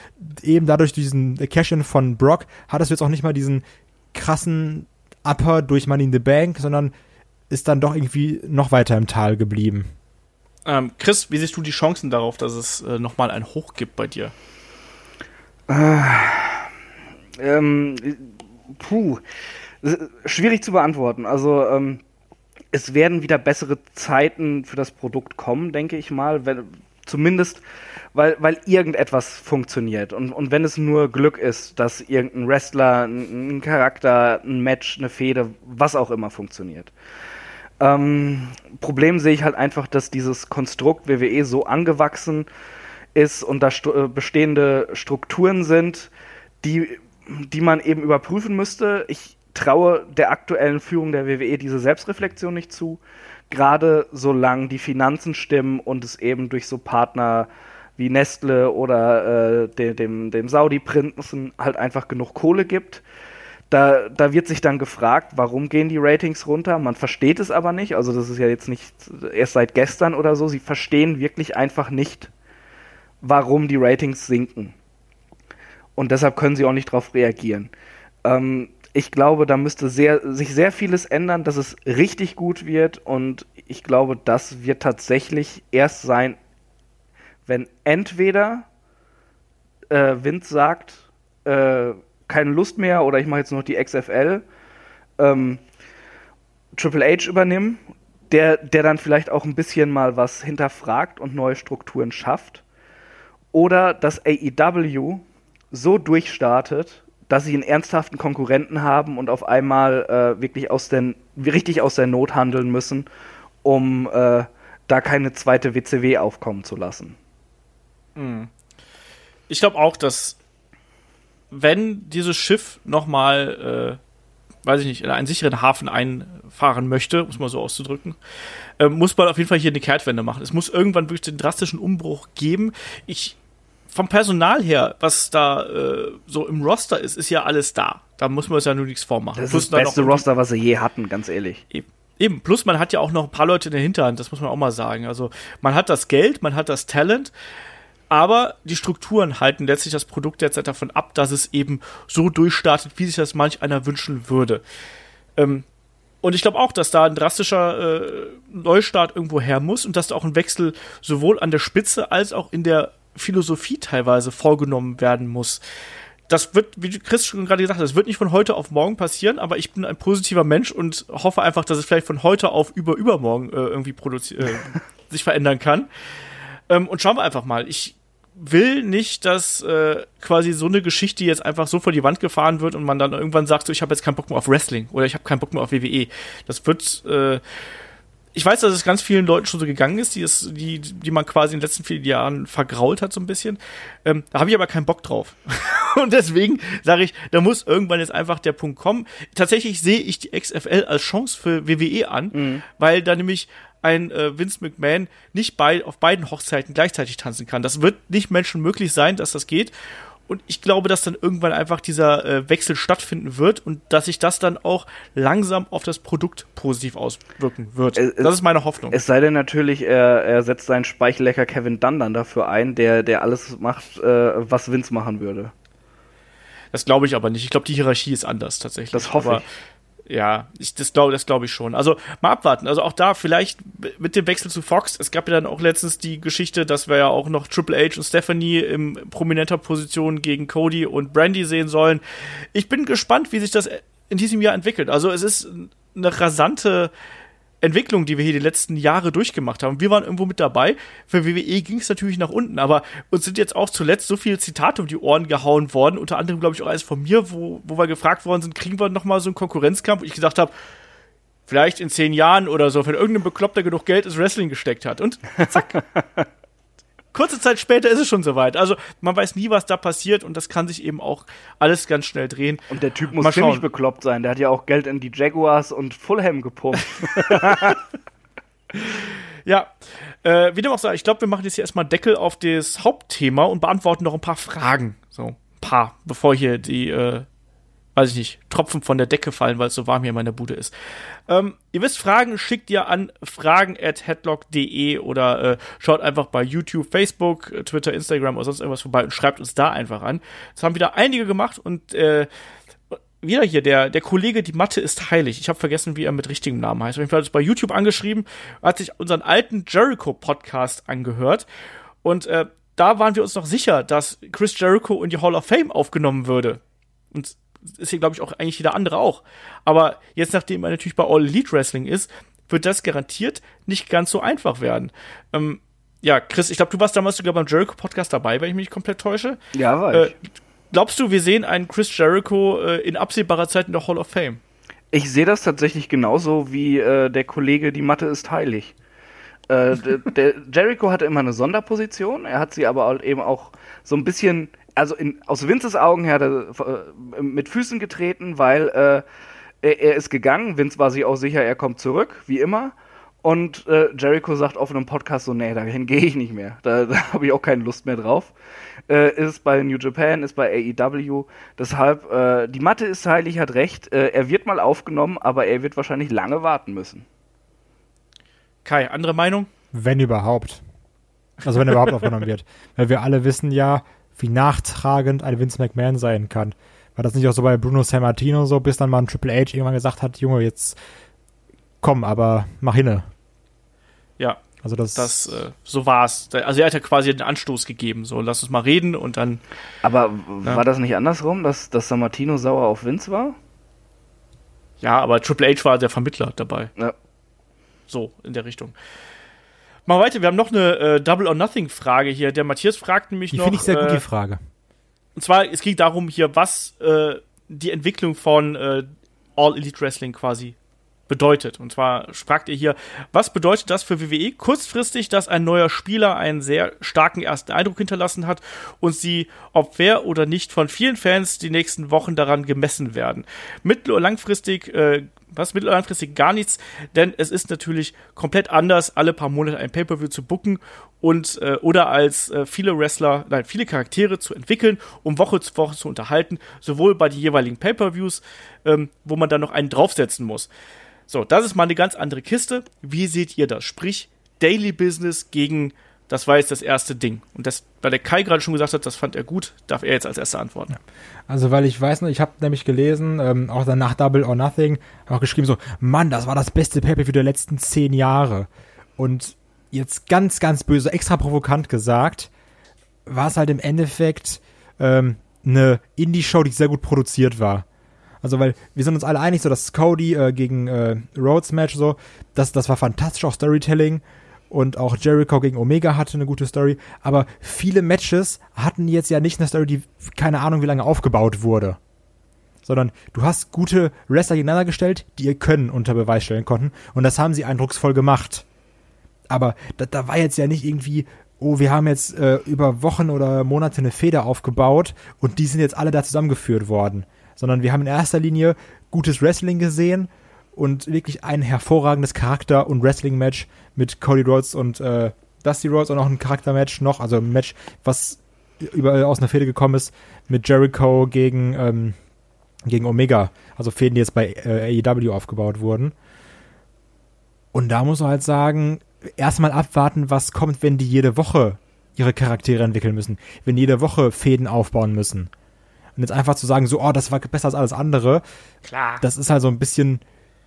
eben dadurch diesen Cash-In von Brock hat es jetzt auch nicht mal diesen krassen Upper durch Money in the Bank, sondern ist dann doch irgendwie noch weiter im Tal geblieben. Ähm, Chris, wie siehst du die Chancen darauf, dass es äh, noch mal ein Hoch gibt bei dir? Ähm, puh, schwierig zu beantworten. Also ähm, es werden wieder bessere Zeiten für das Produkt kommen, denke ich mal. Wenn, zumindest, weil, weil irgendetwas funktioniert. Und, und wenn es nur Glück ist, dass irgendein Wrestler, ein, ein Charakter, ein Match, eine Fehde, was auch immer funktioniert. Ähm, Problem sehe ich halt einfach, dass dieses Konstrukt WWE so angewachsen ist und da stu äh, bestehende Strukturen sind, die, die man eben überprüfen müsste. Ich traue der aktuellen Führung der WWE diese Selbstreflexion nicht zu, gerade solange die Finanzen stimmen und es eben durch so Partner wie Nestle oder äh, de, dem, dem Saudi-Prinzen halt einfach genug Kohle gibt. Da, da wird sich dann gefragt, warum gehen die Ratings runter? Man versteht es aber nicht. Also das ist ja jetzt nicht erst seit gestern oder so. Sie verstehen wirklich einfach nicht, warum die Ratings sinken. Und deshalb können sie auch nicht darauf reagieren. Ähm, ich glaube, da müsste sehr, sich sehr vieles ändern, dass es richtig gut wird. Und ich glaube, das wird tatsächlich erst sein, wenn entweder äh, Vince sagt, äh, keine Lust mehr oder ich mache jetzt noch die XFL, ähm, Triple H übernehmen, der, der dann vielleicht auch ein bisschen mal was hinterfragt und neue Strukturen schafft. Oder dass AEW so durchstartet, dass sie einen ernsthaften Konkurrenten haben und auf einmal äh, wirklich aus der, richtig aus der Not handeln müssen, um äh, da keine zweite WCW aufkommen zu lassen. Ich glaube auch, dass wenn dieses Schiff noch mal, äh, weiß ich nicht, in einen sicheren Hafen einfahren möchte, muss man so auszudrücken, äh, muss man auf jeden Fall hier eine Kehrtwende machen. Es muss irgendwann wirklich den drastischen Umbruch geben. Ich vom Personal her, was da äh, so im Roster ist, ist ja alles da. Da muss man es ja nur nichts vormachen. Das Plus ist das beste Roster, was sie je hatten, ganz ehrlich. Eben. Eben, plus man hat ja auch noch ein paar Leute in der Hinterhand, das muss man auch mal sagen. Also man hat das Geld, man hat das Talent, aber die Strukturen halten letztlich das Produkt derzeit davon ab, dass es eben so durchstartet, wie sich das manch einer wünschen würde. Ähm, und ich glaube auch, dass da ein drastischer äh, Neustart irgendwo her muss und dass da auch ein Wechsel sowohl an der Spitze als auch in der Philosophie teilweise vorgenommen werden muss. Das wird, wie Chris schon gerade gesagt hat, das wird nicht von heute auf morgen passieren, aber ich bin ein positiver Mensch und hoffe einfach, dass es vielleicht von heute auf über übermorgen äh, irgendwie äh, *laughs* sich verändern kann. Ähm, und schauen wir einfach mal. Ich will nicht, dass äh, quasi so eine Geschichte jetzt einfach so vor die Wand gefahren wird und man dann irgendwann sagt, so, ich habe jetzt keinen Bock mehr auf Wrestling oder ich habe keinen Bock mehr auf WWE. Das wird äh, ich weiß, dass es ganz vielen Leuten schon so gegangen ist, die, es, die, die man quasi in den letzten vielen Jahren vergrault hat, so ein bisschen. Ähm, da habe ich aber keinen Bock drauf. *laughs* und deswegen sage ich, da muss irgendwann jetzt einfach der Punkt kommen. Tatsächlich sehe ich die XFL als Chance für WWE an, mhm. weil da nämlich ein äh, Vince McMahon nicht bei, auf beiden Hochzeiten gleichzeitig tanzen kann. Das wird nicht Menschen möglich sein, dass das geht. Und ich glaube, dass dann irgendwann einfach dieser äh, Wechsel stattfinden wird und dass sich das dann auch langsam auf das Produkt positiv auswirken wird. Es, das ist meine Hoffnung. Es sei denn natürlich, er, er setzt seinen Speichellecker Kevin Dunn dann dafür ein, der, der alles macht, äh, was Vince machen würde. Das glaube ich aber nicht. Ich glaube, die Hierarchie ist anders tatsächlich. Das hoffe aber, ich. Ja, ich, das glaube das glaub ich schon. Also mal abwarten. Also auch da vielleicht mit dem Wechsel zu Fox. Es gab ja dann auch letztens die Geschichte, dass wir ja auch noch Triple H und Stephanie in prominenter Position gegen Cody und Brandy sehen sollen. Ich bin gespannt, wie sich das in diesem Jahr entwickelt. Also es ist eine rasante Entwicklung, die wir hier die letzten Jahre durchgemacht haben. Wir waren irgendwo mit dabei. Für WWE ging es natürlich nach unten, aber uns sind jetzt auch zuletzt so viele Zitate um die Ohren gehauen worden, unter anderem, glaube ich, auch eines von mir, wo, wo wir gefragt worden sind, kriegen wir noch mal so einen Konkurrenzkampf? wo ich gesagt habe, vielleicht in zehn Jahren oder so, wenn irgendein Bekloppter genug Geld ins Wrestling gesteckt hat. Und zack. *laughs* kurze Zeit später ist es schon soweit. Also man weiß nie, was da passiert und das kann sich eben auch alles ganz schnell drehen. Und der Typ muss Mal ziemlich bekloppt sein. Der hat ja auch Geld in die Jaguars und Fulham gepumpt. *laughs* ja, äh, wie dem auch sei, ich glaube, wir machen jetzt hier erstmal Deckel auf das Hauptthema und beantworten noch ein paar Fragen. So, ein paar, bevor hier die äh, weiß ich nicht, Tropfen von der Decke fallen, weil es so warm hier in meiner Bude ist. Ähm, ihr wisst, Fragen schickt ihr an fragen at headlock.de oder äh, schaut einfach bei YouTube, Facebook, äh, Twitter, Instagram oder sonst irgendwas vorbei und schreibt uns da einfach an. Das haben wieder einige gemacht und äh, wieder hier, der, der Kollege, die Mathe ist heilig. Ich habe vergessen, wie er mit richtigem Namen heißt. Auf jeden Fall hat es bei YouTube angeschrieben, hat sich unseren alten Jericho-Podcast angehört und äh, da waren wir uns noch sicher, dass Chris Jericho in die Hall of Fame aufgenommen würde. Und ist hier, glaube ich, auch eigentlich jeder andere auch. Aber jetzt, nachdem er natürlich bei All Elite Wrestling ist, wird das garantiert nicht ganz so einfach werden. Ähm, ja, Chris, ich glaube, du warst damals sogar beim Jericho-Podcast dabei, wenn ich mich nicht komplett täusche. Ja, war ich. Äh, glaubst du, wir sehen einen Chris Jericho äh, in absehbarer Zeit in der Hall of Fame? Ich sehe das tatsächlich genauso wie äh, der Kollege, die Mathe ist heilig. Äh, der, der Jericho hatte immer eine Sonderposition, er hat sie aber eben auch so ein bisschen also in, aus Vinces Augen her äh, mit Füßen getreten, weil äh, er, er, ist gegangen. Vince war sich auch sicher, er kommt zurück, wie immer. Und äh, Jericho sagt auf einem Podcast so, nee, dahin gehe ich nicht mehr. Da, *laughs* da habe ich auch keine Lust mehr drauf. Äh, ist bei New Japan, ist bei AEW. Deshalb, äh, die Matte ist heilig, hat recht. Äh, er wird mal aufgenommen, aber er wird wahrscheinlich lange warten müssen. Kai, andere Meinung? Wenn überhaupt. Also wenn er überhaupt *laughs* aufgenommen wird. Weil wir alle wissen ja, wie nachtragend ein Vince McMahon sein kann. War das nicht auch so bei Bruno Sammartino so, bis dann mal ein Triple H irgendwann gesagt hat, Junge, jetzt komm, aber mach hinne. Ja. Also das, das äh, so war's. Also er hat ja quasi den Anstoß gegeben, so lass uns mal reden und dann. Aber ja. war das nicht andersrum, dass, dass Sammartino sauer auf Vince war? Ja, aber Triple H war der Vermittler dabei. Ja. So, in der Richtung. Mal weiter, wir haben noch eine äh, Double or Nothing Frage hier. Der Matthias fragt nämlich die noch. Finde ich sehr gut, äh, die Frage. Und zwar, es ging darum hier, was äh, die Entwicklung von äh, All Elite Wrestling quasi bedeutet. Und zwar fragt ihr hier, was bedeutet das für WWE kurzfristig, dass ein neuer Spieler einen sehr starken ersten Eindruck hinterlassen hat und sie, ob fair oder nicht, von vielen Fans die nächsten Wochen daran gemessen werden. Mittel- und langfristig äh, was mittel- und langfristig gar nichts, denn es ist natürlich komplett anders, alle paar Monate ein Pay-per-view zu booken und äh, oder als äh, viele Wrestler, nein, viele Charaktere zu entwickeln, um Woche zu Woche zu unterhalten, sowohl bei den jeweiligen Pay-per-views, ähm, wo man dann noch einen draufsetzen muss. So, das ist mal eine ganz andere Kiste. Wie seht ihr das? Sprich, Daily Business gegen das war jetzt das erste Ding. Und das, weil der Kai gerade schon gesagt hat, das fand er gut, darf er jetzt als erster antworten. Also, weil ich weiß noch, ich habe nämlich gelesen, ähm, auch danach Double or Nothing, auch geschrieben so, Mann, das war das beste Paper für die letzten zehn Jahre. Und jetzt ganz, ganz böse, extra provokant gesagt, war es halt im Endeffekt ähm, eine Indie-Show, die sehr gut produziert war. Also, weil wir sind uns alle einig, so das Cody äh, gegen äh, Rhodes Match, so, das, das war fantastisch, auch Storytelling. und auch Jericho gegen Omega hatte eine gute Story, aber viele Matches hatten jetzt ja nicht eine Story, die keine Ahnung wie lange aufgebaut wurde. Sondern du hast gute Wrestler gegeneinander gestellt, die ihr Können unter Beweis stellen konnten und das haben sie eindrucksvoll gemacht. Aber da, da war jetzt ja nicht irgendwie, oh, wir haben jetzt äh, über Wochen oder Monate eine Feder aufgebaut und die sind jetzt alle da zusammengeführt worden. Sondern wir haben in erster Linie gutes Wrestling gesehen und wirklich ein hervorragendes Charakter- und Wrestling-Match mit Cody Rhodes und äh, Dusty Rhodes und auch ein Charaktermatch noch, also ein Match, was über, aus einer Fehde gekommen ist mit Jericho gegen, ähm, gegen Omega. Also Fäden, die jetzt bei äh, AEW aufgebaut wurden. Und da muss man halt sagen, erstmal abwarten, was kommt, wenn die jede Woche ihre Charaktere entwickeln müssen, wenn die jede Woche Fäden aufbauen müssen. Und jetzt einfach zu sagen, so, oh, das war besser als alles andere, Klar. das ist halt so ein bisschen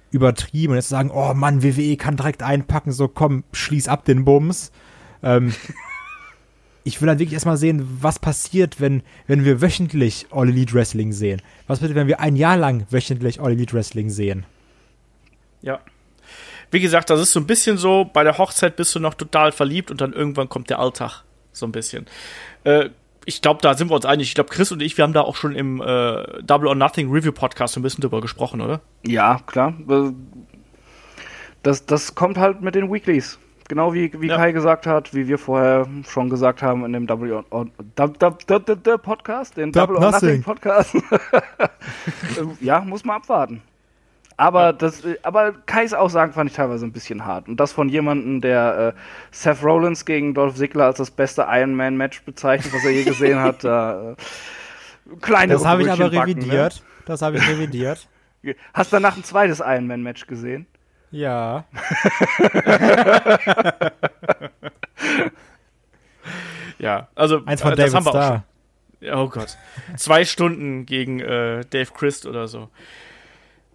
übertrieben. Und jetzt zu sagen, oh Mann, WWE kann direkt einpacken, so komm, schließ ab den Bums. Ähm, *laughs* ich will halt wirklich erstmal sehen, was passiert, wenn, wenn wir wöchentlich All Elite Wrestling sehen. Was passiert, wenn wir ein Jahr lang wöchentlich All Elite Wrestling sehen? Ja. Wie gesagt, das ist so ein bisschen so, bei der Hochzeit bist du noch total verliebt und dann irgendwann kommt der Alltag. So ein bisschen. Äh, ich glaube, da sind wir uns einig. Ich glaube, Chris und ich, wir haben da auch schon im äh, Double or Nothing Review Podcast so ein bisschen drüber gesprochen, oder? Ja, klar. Das, das kommt halt mit den Weeklies. Genau wie, wie Ja. Kai gesagt hat, wie wir vorher schon gesagt haben in dem Double or, or, Dub- Dub- Dub- Podcast, den Double or Nothing Nothing. Podcast. *laughs* Ja, muss man abwarten. Aber das, äh, aber Kais Aussagen fand ich teilweise ein bisschen hart. Und das von jemandem, der äh, Seth Rollins gegen Dolph Ziggler als das beste Iron Man Match bezeichnet, was er je gesehen hat. Da, äh, kleine Das habe ich aber backen, revidiert. Das habe ich revidiert. Ne? *laughs* Hast danach ein zweites Iron Man Match gesehen? Ja. *laughs* Ja, also Eins von äh, das David haben wir auch schon. Starr. Ja, Oh Gott. Zwei Stunden gegen äh, Dave Christ oder so.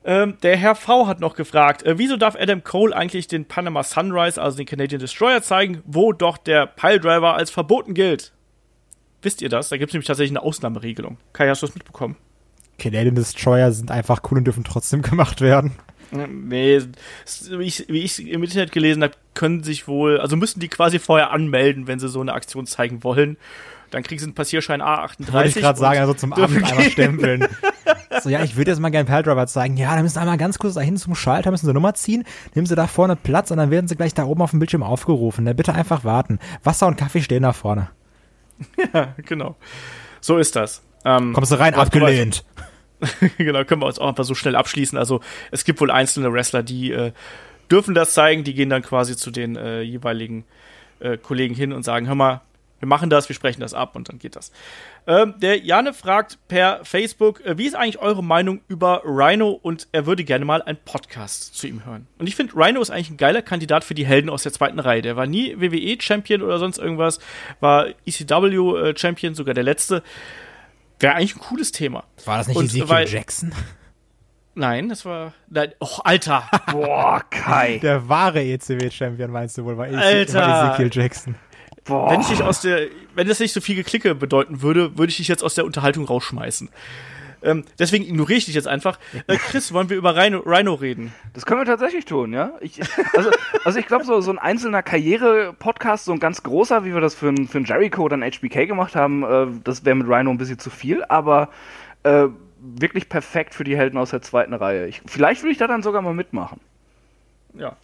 Ähm, der Herr V hat noch gefragt, äh, wieso darf Adam Cole eigentlich den Panama Sunrise, also den Canadian Destroyer, zeigen, wo doch der Piledriver als verboten gilt? Wisst ihr das? Da gibt es nämlich tatsächlich eine Ausnahmeregelung. Kai, hast du das mitbekommen? Canadian Destroyer sind einfach cool und dürfen trotzdem *laughs* gemacht werden. Nee, wie ich wie ich im Internet gelesen habe, können sich wohl, also müssen die quasi vorher anmelden, wenn sie so eine Aktion zeigen wollen. Dann kriegen sie einen Passierschein A38. Wollte ich gerade sagen, also zum Abend einmal stempeln. *laughs* So, ja, ich würde jetzt mal gerne Piledriver zeigen. Ja, dann müssen sie einmal ganz kurz dahin zum Schalter, müssen sie Nummer ziehen, nehmen sie da vorne Platz und dann werden sie gleich da oben auf dem Bildschirm aufgerufen. Na, bitte einfach warten. Wasser und Kaffee stehen da vorne. *laughs* Ja, genau. So ist das. Ähm, Kommst du rein, abgelehnt. *laughs* genau, können wir uns auch einfach so schnell abschließen. Also es gibt wohl einzelne Wrestler, die äh, dürfen das zeigen, die gehen dann quasi zu den äh, jeweiligen äh, Kollegen hin und sagen, hör mal, wir machen das, wir sprechen das ab und dann geht das. Ähm, der Jane fragt per Facebook, äh, wie ist eigentlich eure Meinung über Rhino und er würde gerne mal einen Podcast zu ihm hören. Und ich finde, Rhino ist eigentlich ein geiler Kandidat für die Helden aus der zweiten Reihe. Der war nie WWE-Champion oder sonst irgendwas, war ECW-Champion, sogar der letzte. Wäre eigentlich ein cooles Thema. War das nicht Und Ezekiel weil- Jackson? Nein, das war. Nein, oh, Alter! *laughs* Boah, Kai. Der wahre ECW-Champion meinst du wohl, war, war Ezekiel Jackson. Boah. Wenn ich dich aus der, wenn das nicht so viel Geklicke bedeuten würde, würde ich dich jetzt aus der Unterhaltung rausschmeißen. Ähm, deswegen ignoriere ich dich jetzt einfach. Äh, Chris, wollen wir über Rhino, Rhino reden? Das können wir tatsächlich tun, ja. Ich, also, also ich glaube, so, so ein einzelner Karriere-Podcast, so ein ganz großer, wie wir das für ein, für ein Jericho oder ein HBK gemacht haben, äh, das wäre mit Rhino ein bisschen zu viel, aber äh, wirklich perfekt für die Helden aus der zweiten Reihe. Ich, vielleicht würde ich da dann sogar mal mitmachen. Ja.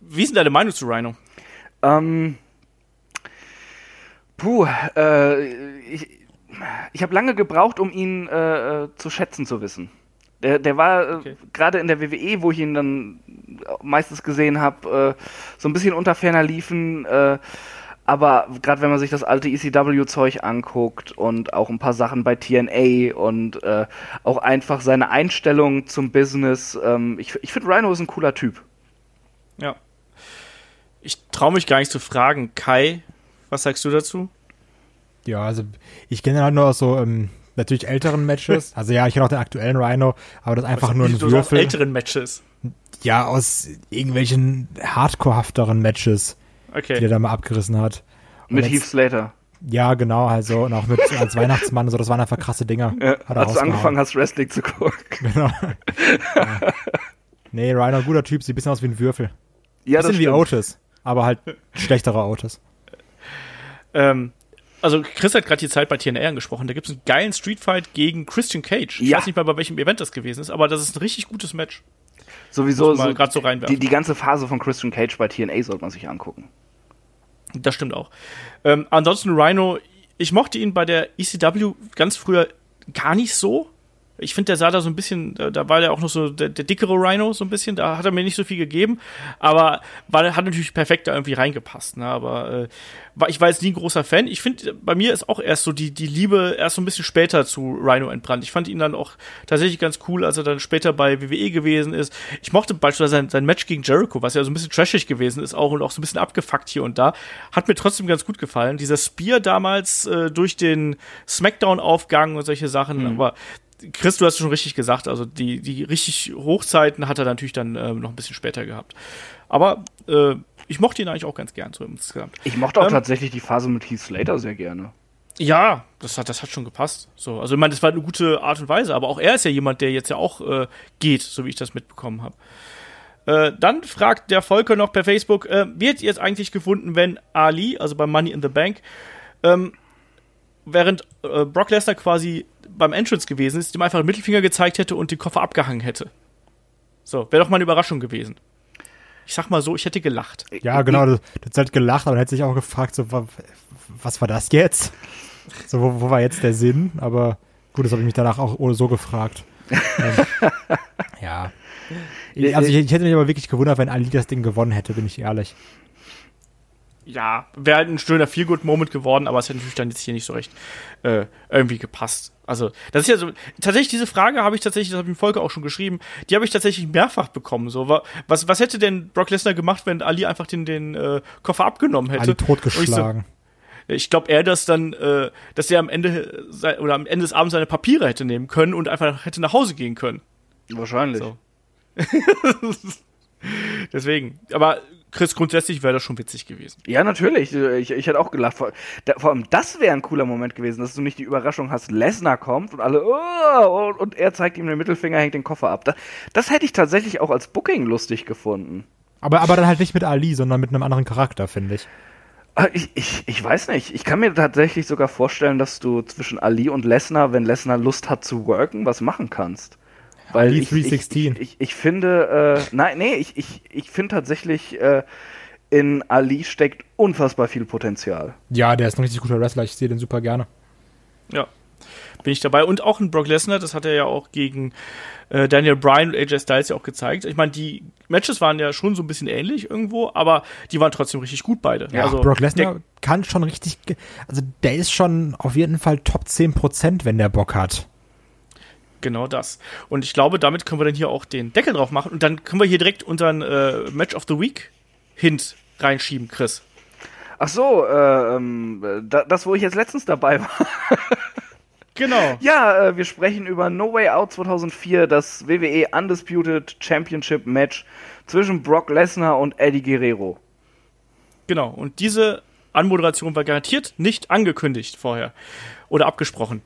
Wie ist denn deine Meinung zu Rhino? Ähm, puh, äh, ich, ich habe lange gebraucht, um ihn äh, zu schätzen zu wissen. Der, der war äh, Okay. gerade in der WWE, wo ich ihn dann meistens gesehen habe, äh, so ein bisschen unter ferner liefen. Äh, aber gerade wenn man sich das alte ECW-Zeug anguckt und auch ein paar Sachen bei TNA und äh, auch einfach seine Einstellung zum Business, ähm, ich, ich finde Rhino ist ein cooler Typ. Ja. Ich traue mich gar nicht zu fragen. Kai, was sagst du dazu? Ja, also ich kenne ihn halt nur aus so ähm, natürlich älteren Matches. *laughs* Also ja, ich kenne auch den aktuellen Rhino, aber das ist einfach nur ein So aus Würfel. älteren Matches. Ja, aus irgendwelchen hardcore-hafteren Matches, die er Okay. da mal abgerissen hat. Und Mit jetzt- Heath Slater. Ja, genau, also und auch mit als *laughs* Weihnachtsmann, so das waren einfach krasse Dinger. Ja, Hat als du angefangen hast, Wrestling zu gucken. *laughs* Genau. ja. Nee, Rhino, guter Typ, sieht ein bisschen aus wie ein Würfel. Ja, bisschen wie stimmt. Otis. aber halt schlechtere Autos. Ähm, also Chris hat gerade die Zeit bei TNA angesprochen. Da gibt es einen geilen Streetfight gegen Christian Cage. Ich Ja. weiß nicht mal, bei welchem Event das gewesen ist, aber das ist ein richtig gutes Match. Sowieso so grad so reinwerfen. die, die ganze Phase von Christian Cage bei TNA sollte man sich angucken. Das stimmt auch. Ähm, ansonsten Rhino, ich mochte ihn bei der ECW ganz früher gar nicht so. Ich finde, der sah da so ein bisschen, da, da war der auch noch so der, der dickere Rhino so ein bisschen, da hat er mir nicht so viel gegeben, aber war, hat natürlich perfekt da irgendwie reingepasst. Ne? Aber äh, war, ich war jetzt nie ein großer Fan. Ich finde, bei mir ist auch erst so die, die Liebe erst so ein bisschen später zu Rhino entbrannt. Ich fand ihn dann auch tatsächlich ganz cool, als er dann später bei WWE gewesen ist. Ich mochte beispielsweise sein, sein Match gegen Jericho, was ja so ein bisschen trashig gewesen ist auch und auch so ein bisschen abgefuckt hier und da. Hat mir trotzdem ganz gut gefallen. Dieser Spear damals äh, durch den Smackdown-Aufgang und solche Sachen, aber Chris, du hast schon richtig gesagt, also die, die richtig Hochzeiten hat er natürlich dann äh, noch ein bisschen später gehabt. Aber äh, ich mochte ihn eigentlich auch ganz gern so insgesamt. Ich mochte auch Ähm, tatsächlich die Phase mit Heath Slater sehr gerne. Ja, das hat, das hat schon gepasst. So, also ich meine, das war eine gute Art und Weise, aber auch er ist ja jemand, der jetzt ja auch äh, geht, so wie ich das mitbekommen habe. Äh, dann fragt der Volker noch per Facebook, äh, wird jetzt eigentlich gefunden, wenn Ali, also bei Money in the Bank, ähm, während äh, Brock Lesnar quasi beim Entrance gewesen ist, ihm einfach einen Mittelfinger gezeigt hätte und den Koffer abgehangen hätte. So, wäre doch mal eine Überraschung gewesen. Ich sag mal so, ich hätte gelacht. Ja, genau, du, du hast halt gelacht, aber dann hätte sich auch gefragt, so, wa- was war das jetzt? So, wo, wo war jetzt der Sinn? Aber gut, das habe ich mich danach auch so gefragt. ähm, *laughs* ja. Also ich, ich hätte mich aber wirklich gewundert, wenn Ali das Ding gewonnen hätte, bin ich ehrlich. Ja, wäre halt ein schöner Feel-Good-Moment geworden, aber es hätte natürlich dann jetzt hier nicht so recht äh, irgendwie gepasst. Also, das ist ja so, tatsächlich diese Frage habe ich tatsächlich, das habe ich im Folge auch schon geschrieben, die habe ich tatsächlich mehrfach bekommen. So, wa- was, was hätte denn Brock Lesnar gemacht, wenn Ali einfach den, den äh, Koffer abgenommen hätte? Ali totgeschlagen. ich glaube eher, dass dann, äh, dass er am Ende oder am Ende des Abends seine Papiere hätte nehmen können und einfach hätte nach Hause gehen können. Wahrscheinlich. So. *laughs* Deswegen. Aber Chris, grundsätzlich wäre das schon witzig gewesen. Ja, natürlich. Ich, ich hätte auch gelacht. Vor, da, vor allem, das wäre ein cooler Moment gewesen, dass du nicht die Überraschung hast, Lesnar kommt und alle, oh, und, und er zeigt ihm den Mittelfinger, hängt den Koffer ab. Das, das hätte ich tatsächlich auch als Booking lustig gefunden. Aber, aber dann halt nicht mit Ali, sondern mit einem anderen Charakter, finde ich. Ah, Ich, ich, ich weiß nicht. Ich kann mir tatsächlich sogar vorstellen, dass du zwischen Ali und Lesnar, wenn Lesnar Lust hat zu worken, was machen kannst. Weil ich, 316. Ich, ich, ich finde, äh, nein, nee, ich, ich, ich finde tatsächlich, äh, in Ali steckt unfassbar viel Potenzial. Ja, der ist ein richtig guter Wrestler, ich sehe den super gerne. Ja. Bin ich dabei. Und auch ein Brock Lesnar, das hat er ja auch gegen äh, Daniel Bryan und AJ Styles ja auch gezeigt. Ich meine, die Matches waren ja schon so ein bisschen ähnlich irgendwo, aber die waren trotzdem richtig gut beide. Ja, also, Brock Lesnar kann schon richtig, also der ist schon auf jeden Fall Top 10%, wenn der Bock hat. Genau das. Und ich glaube, damit können wir dann hier auch den Deckel drauf machen und dann können wir hier direkt unseren äh, Match of the Week Hint reinschieben, Chris. Ach so, äh, ähm, da, das, wo ich jetzt letztens dabei war. *laughs* Genau. Ja, äh, wir sprechen über No Way Out 2004, das WWE Undisputed Championship Match zwischen Brock Lesnar und Eddie Guerrero. Genau. Und diese Anmoderation war garantiert nicht angekündigt vorher oder abgesprochen.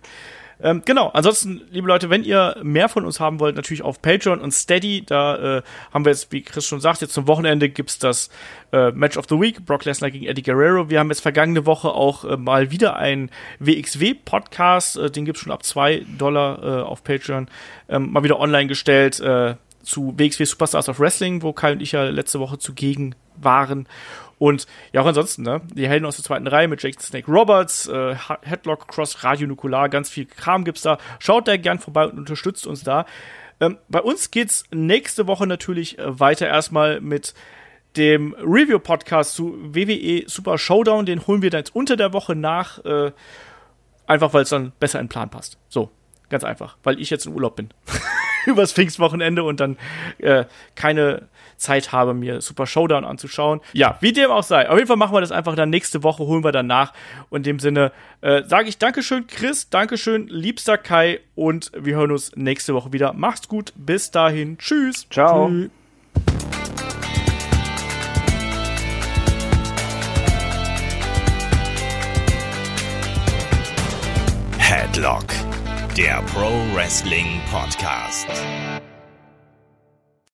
Ähm, genau, ansonsten, liebe Leute, wenn ihr mehr von uns haben wollt, natürlich auf Patreon und Steady, da äh, haben wir jetzt, wie Chris schon sagt, jetzt zum Wochenende gibt's das äh, Match of the Week, Brock Lesnar gegen Eddie Guerrero. Wir haben jetzt vergangene Woche auch äh, mal wieder einen WXW-Podcast, äh, den gibt's schon ab zwei Dollar äh, auf Patreon, ähm, mal wieder online gestellt äh, zu WXW Superstars of Wrestling, wo Kai und ich ja letzte Woche zugegen waren. Und ja, auch ansonsten, ne? Die Helden aus der zweiten Reihe mit Jake Snake Roberts, äh, Headlock, Cross, Radio Nukular, ganz viel Kram gibt's da. Schaut da gern vorbei und unterstützt uns da. Ähm, bei uns geht's nächste Woche natürlich äh, weiter erstmal mit dem Review-Podcast zu WWE Super Showdown. Den holen wir dann jetzt unter der Woche nach, äh, einfach weil es dann besser in den Plan passt. So, ganz einfach, weil ich jetzt in Urlaub bin. *laughs* Übers Pfingstwochenende und dann äh, keine Zeit habe, mir Super Showdown anzuschauen. Ja, wie dem auch sei. Auf jeden Fall machen wir das einfach dann nächste Woche, holen wir dann nach. Und in dem Sinne äh, sage ich Dankeschön, Chris, Dankeschön, liebster Kai und wir hören uns nächste Woche wieder. Macht's gut, bis dahin, tschüss. Ciao. Tschüss. Headlock, der Pro Wrestling Podcast.